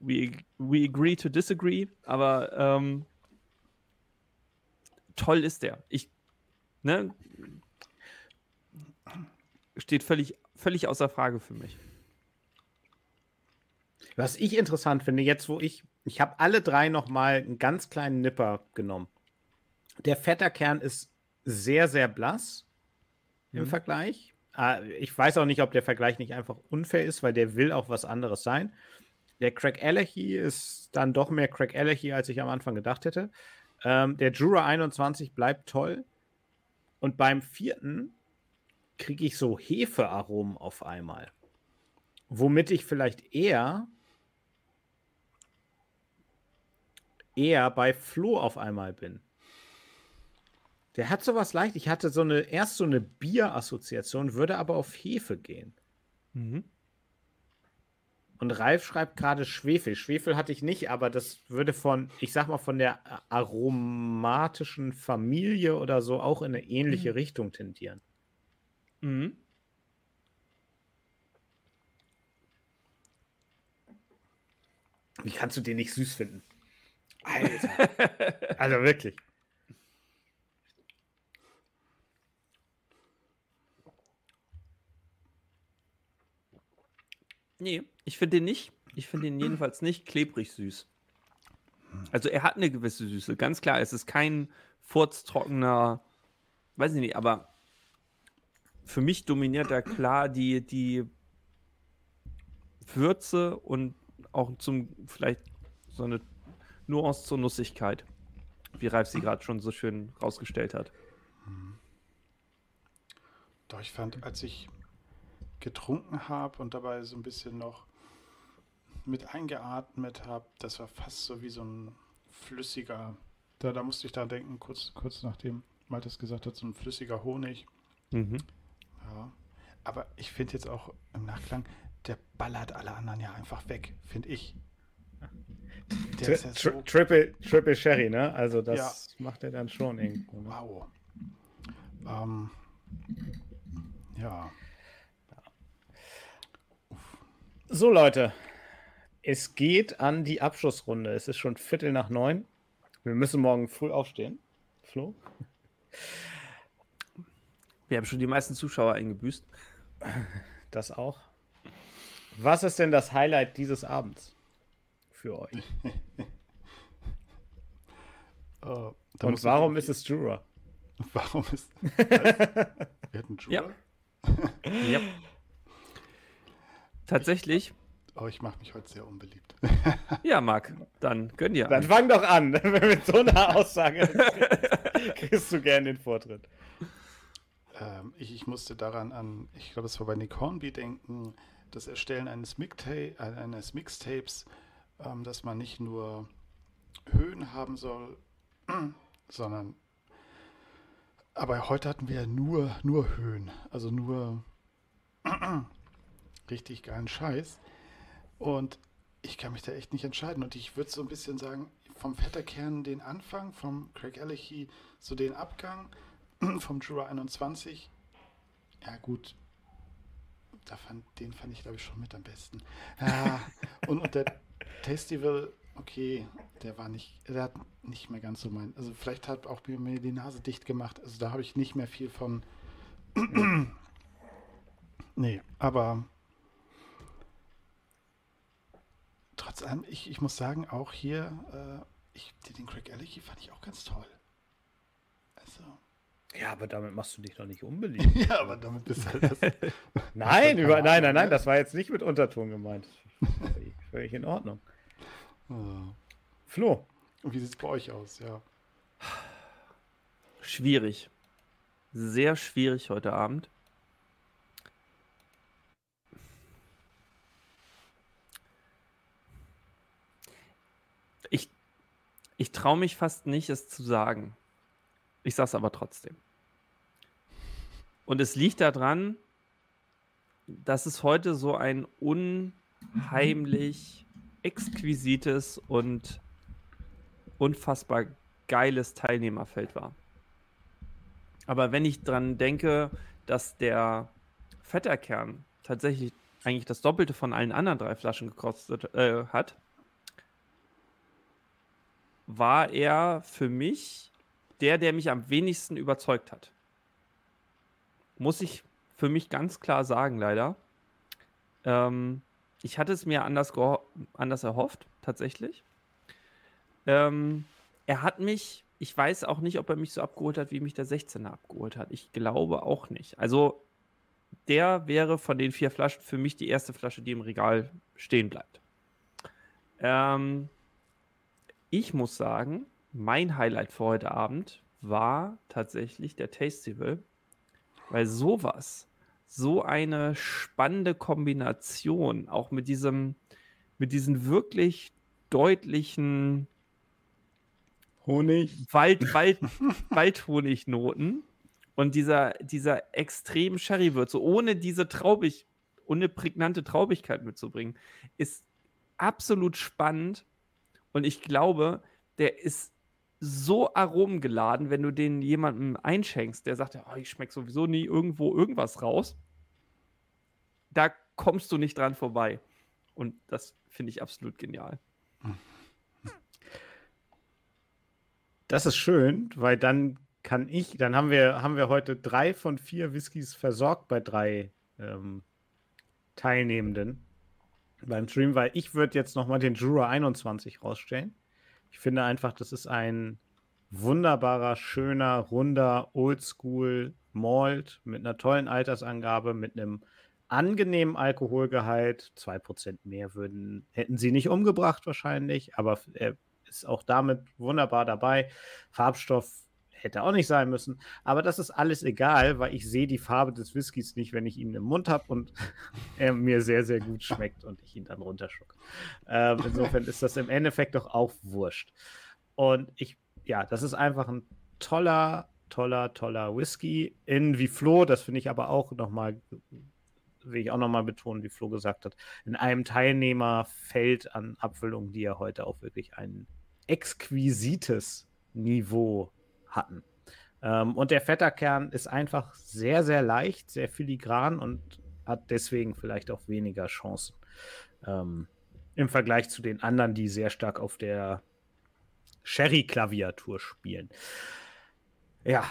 We, we agree to disagree, aber ähm, toll ist der. Ich, ne, steht völlig, völlig außer Frage für mich. Was ich interessant finde, jetzt wo ich, ich habe alle drei nochmal einen ganz kleinen Nipper genommen. Der Fetterkern ist sehr, sehr blass im Mhm. Vergleich. Äh, Ich weiß auch nicht, ob der Vergleich nicht einfach unfair ist, weil der will auch was anderes sein. Der Craig Allergy ist dann doch mehr Craig Allergy, als ich am Anfang gedacht hätte. Ähm, der Jura 21 bleibt toll. Und beim vierten kriege ich so Hefearomen auf einmal. Womit ich vielleicht eher eher bei Flo auf einmal bin. Der hat sowas leicht. Ich hatte so eine erst so eine Bier-Assoziation, würde aber auf Hefe gehen. Mhm. Und Ralf schreibt gerade Schwefel. Schwefel hatte ich nicht, aber das würde von, ich sag mal, von der aromatischen Familie oder so auch in eine ähnliche Richtung tendieren. Mhm. Wie kannst du den nicht süß finden? Alter. also wirklich. Nee, ich finde den nicht. Ich finde ihn jedenfalls nicht klebrig süß. Also er hat eine gewisse Süße, ganz klar. Es ist kein furztrockener, weiß ich nicht, aber für mich dominiert da klar die, die Würze und auch zum vielleicht so eine Nuance zur Nussigkeit, wie Ralf sie gerade schon so schön rausgestellt hat. Doch, ich fand, als ich getrunken habe und dabei so ein bisschen noch mit eingeatmet habe, das war fast so wie so ein flüssiger, da, da musste ich da denken, kurz, kurz nachdem Maltes gesagt hat, so ein flüssiger Honig. Mhm. Ja. Aber ich finde jetzt auch im Nachklang, der ballert alle anderen ja einfach weg, finde ich. Der Tri ist ja tri so, Triple, Triple Sherry, ne? Also das macht er dann schon irgendwo. Ne? wow. Ähm, ja. So, Leute. Es geht an die Abschlussrunde. Es ist schon Viertel nach neun. Wir müssen morgen früh aufstehen. Flo? Wir haben schon die meisten Zuschauer eingebüßt. Das auch. Was ist denn das Highlight dieses Abends für euch? Da Und warum ist es Jura? Warum ist. Wir hatten Jura? Ja. Ja. Tatsächlich. Oh, ich mache mich heute sehr unbeliebt. Ja, Marc, dann gönn dir. Dann fang doch an. Mit so einer Aussage kriegst du gerne den Vortritt. Ähm, ich, ich musste daran an, ich glaube, es war bei Nick Hornby denken, das Erstellen eines, Mixta äh, eines Mixtapes, ähm, dass man nicht nur Höhen haben soll, sondern aber heute hatten wir ja nur, nur Höhen, also nur richtig geilen Scheiß. Und ich kann mich da echt nicht entscheiden. Und ich würde so ein bisschen sagen, vom Vetterkern den Anfang, vom Craig Ellichy so den Abgang, vom Jura 21. Ja, gut. Da fand, den fand ich, glaube ich, schon mit am besten. Ja, und, und der Tastival, okay, der war nicht, der hat nicht mehr ganz so mein. Also vielleicht hat auch mir die Nase dicht gemacht. Also da habe ich nicht mehr viel von. nee, aber trotz allem, ich, ich muss sagen, auch hier, äh, ich, den Craig Ellichy fand ich auch ganz toll. Also. Ja, aber damit machst du dich doch nicht unbeliebt. Ja, aber damit bist du halt das. Nein, über, nein, nein, nein, ne? das war jetzt nicht mit Unterton gemeint. Völlig in Ordnung. Oh. Flo, Und wie sieht es bei euch aus? Ja. Schwierig. Sehr schwierig heute Abend. Ich, ich traue mich fast nicht, es zu sagen. Ich sage es aber trotzdem. Und es liegt daran, dass es heute so ein unheimlich exquisites und unfassbar geiles Teilnehmerfeld war. Aber wenn ich dran denke, dass der Vetterkern tatsächlich eigentlich das Doppelte von allen anderen drei Flaschen gekostet äh, hat, war er für mich der, der mich am wenigsten überzeugt hat. Muss ich für mich ganz klar sagen, leider. Ähm, ich hatte es mir anders, anders erhofft, tatsächlich. Ähm, er hat mich, ich weiß auch nicht, ob er mich so abgeholt hat, wie mich der 16er abgeholt hat. Ich glaube auch nicht. Also, der wäre von den vier Flaschen für mich die erste Flasche, die im Regal stehen bleibt. Ähm, ich muss sagen, mein Highlight für heute Abend war tatsächlich der Tastival, weil sowas, so eine spannende Kombination, auch mit diesem, mit diesen wirklich deutlichen Honig. Wald, Wald, Waldhonignoten und dieser, dieser extremen Sherrywürze, ohne diese Traubig, eine prägnante Traubigkeit mitzubringen, ist absolut spannend. Und ich glaube, der ist so aromengeladen, wenn du den jemandem einschenkst, der sagt, oh, ich schmecke sowieso nie irgendwo irgendwas raus. Da kommst du nicht dran vorbei. Und das finde ich absolut genial. Das ist schön, weil dann kann ich, dann haben wir, haben wir heute drei von vier Whiskys versorgt bei drei ähm, Teilnehmenden beim Stream, weil ich würde jetzt nochmal den Jura 21 rausstellen. Ich finde einfach, das ist ein wunderbarer, schöner, runder, oldschool Malt mit einer tollen Altersangabe, mit einem angenehmen Alkoholgehalt. 2% mehr würden, hätten sie nicht umgebracht wahrscheinlich, aber er ist auch damit wunderbar dabei. Farbstoff hätte auch nicht sein müssen, aber das ist alles egal, weil ich sehe die Farbe des Whiskys nicht, wenn ich ihn im Mund habe und er mir sehr, sehr gut schmeckt und ich ihn dann runterschlucke. Ähm, insofern ist das im Endeffekt doch auch wurscht. Und ich, ja, das ist einfach ein toller, toller, toller Whisky in wie Flo, das finde ich aber auch nochmal will ich auch nochmal betonen, wie Flo gesagt hat, in einem Teilnehmerfeld an Abfüllungen, die ja heute auch wirklich ein exquisites Niveau hatten. Ähm, und der Fetterkern ist einfach sehr, sehr leicht, sehr filigran und hat deswegen vielleicht auch weniger Chancen ähm, im Vergleich zu den anderen, die sehr stark auf der Sherry-Klaviatur spielen. Ja,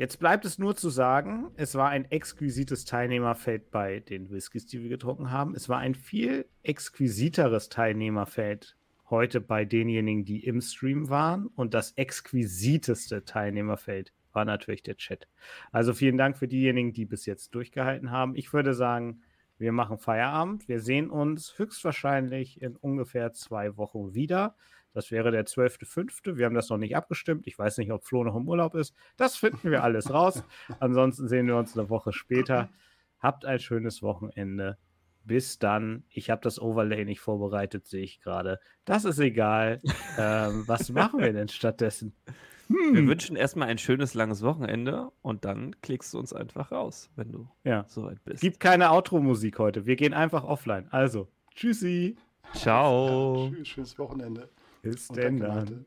Jetzt bleibt es nur zu sagen, es war ein exquisites Teilnehmerfeld bei den Whiskys, die wir getrunken haben. Es war ein viel exquisiteres Teilnehmerfeld heute bei denjenigen, die im Stream waren. Und das exquisiteste Teilnehmerfeld war natürlich der Chat. Also vielen Dank für diejenigen, die bis jetzt durchgehalten haben. Ich würde sagen, wir machen Feierabend. Wir sehen uns höchstwahrscheinlich in ungefähr zwei Wochen wieder. Das wäre der 12.05. Wir haben das noch nicht abgestimmt. Ich weiß nicht, ob Flo noch im Urlaub ist. Das finden wir alles raus. Ansonsten sehen wir uns eine Woche später. Habt ein schönes Wochenende. Bis dann. Ich habe das Overlay nicht vorbereitet, sehe ich gerade. Das ist egal. ähm, was machen wir denn stattdessen? Hm. Wir wünschen erstmal ein schönes, langes Wochenende und dann klickst du uns einfach raus, wenn du ja. soweit bist. Gibt keine Outro-Musik heute. Wir gehen einfach offline. Also, tschüssi. Ciao. Ja, schönes Wochenende. Bis denn dann.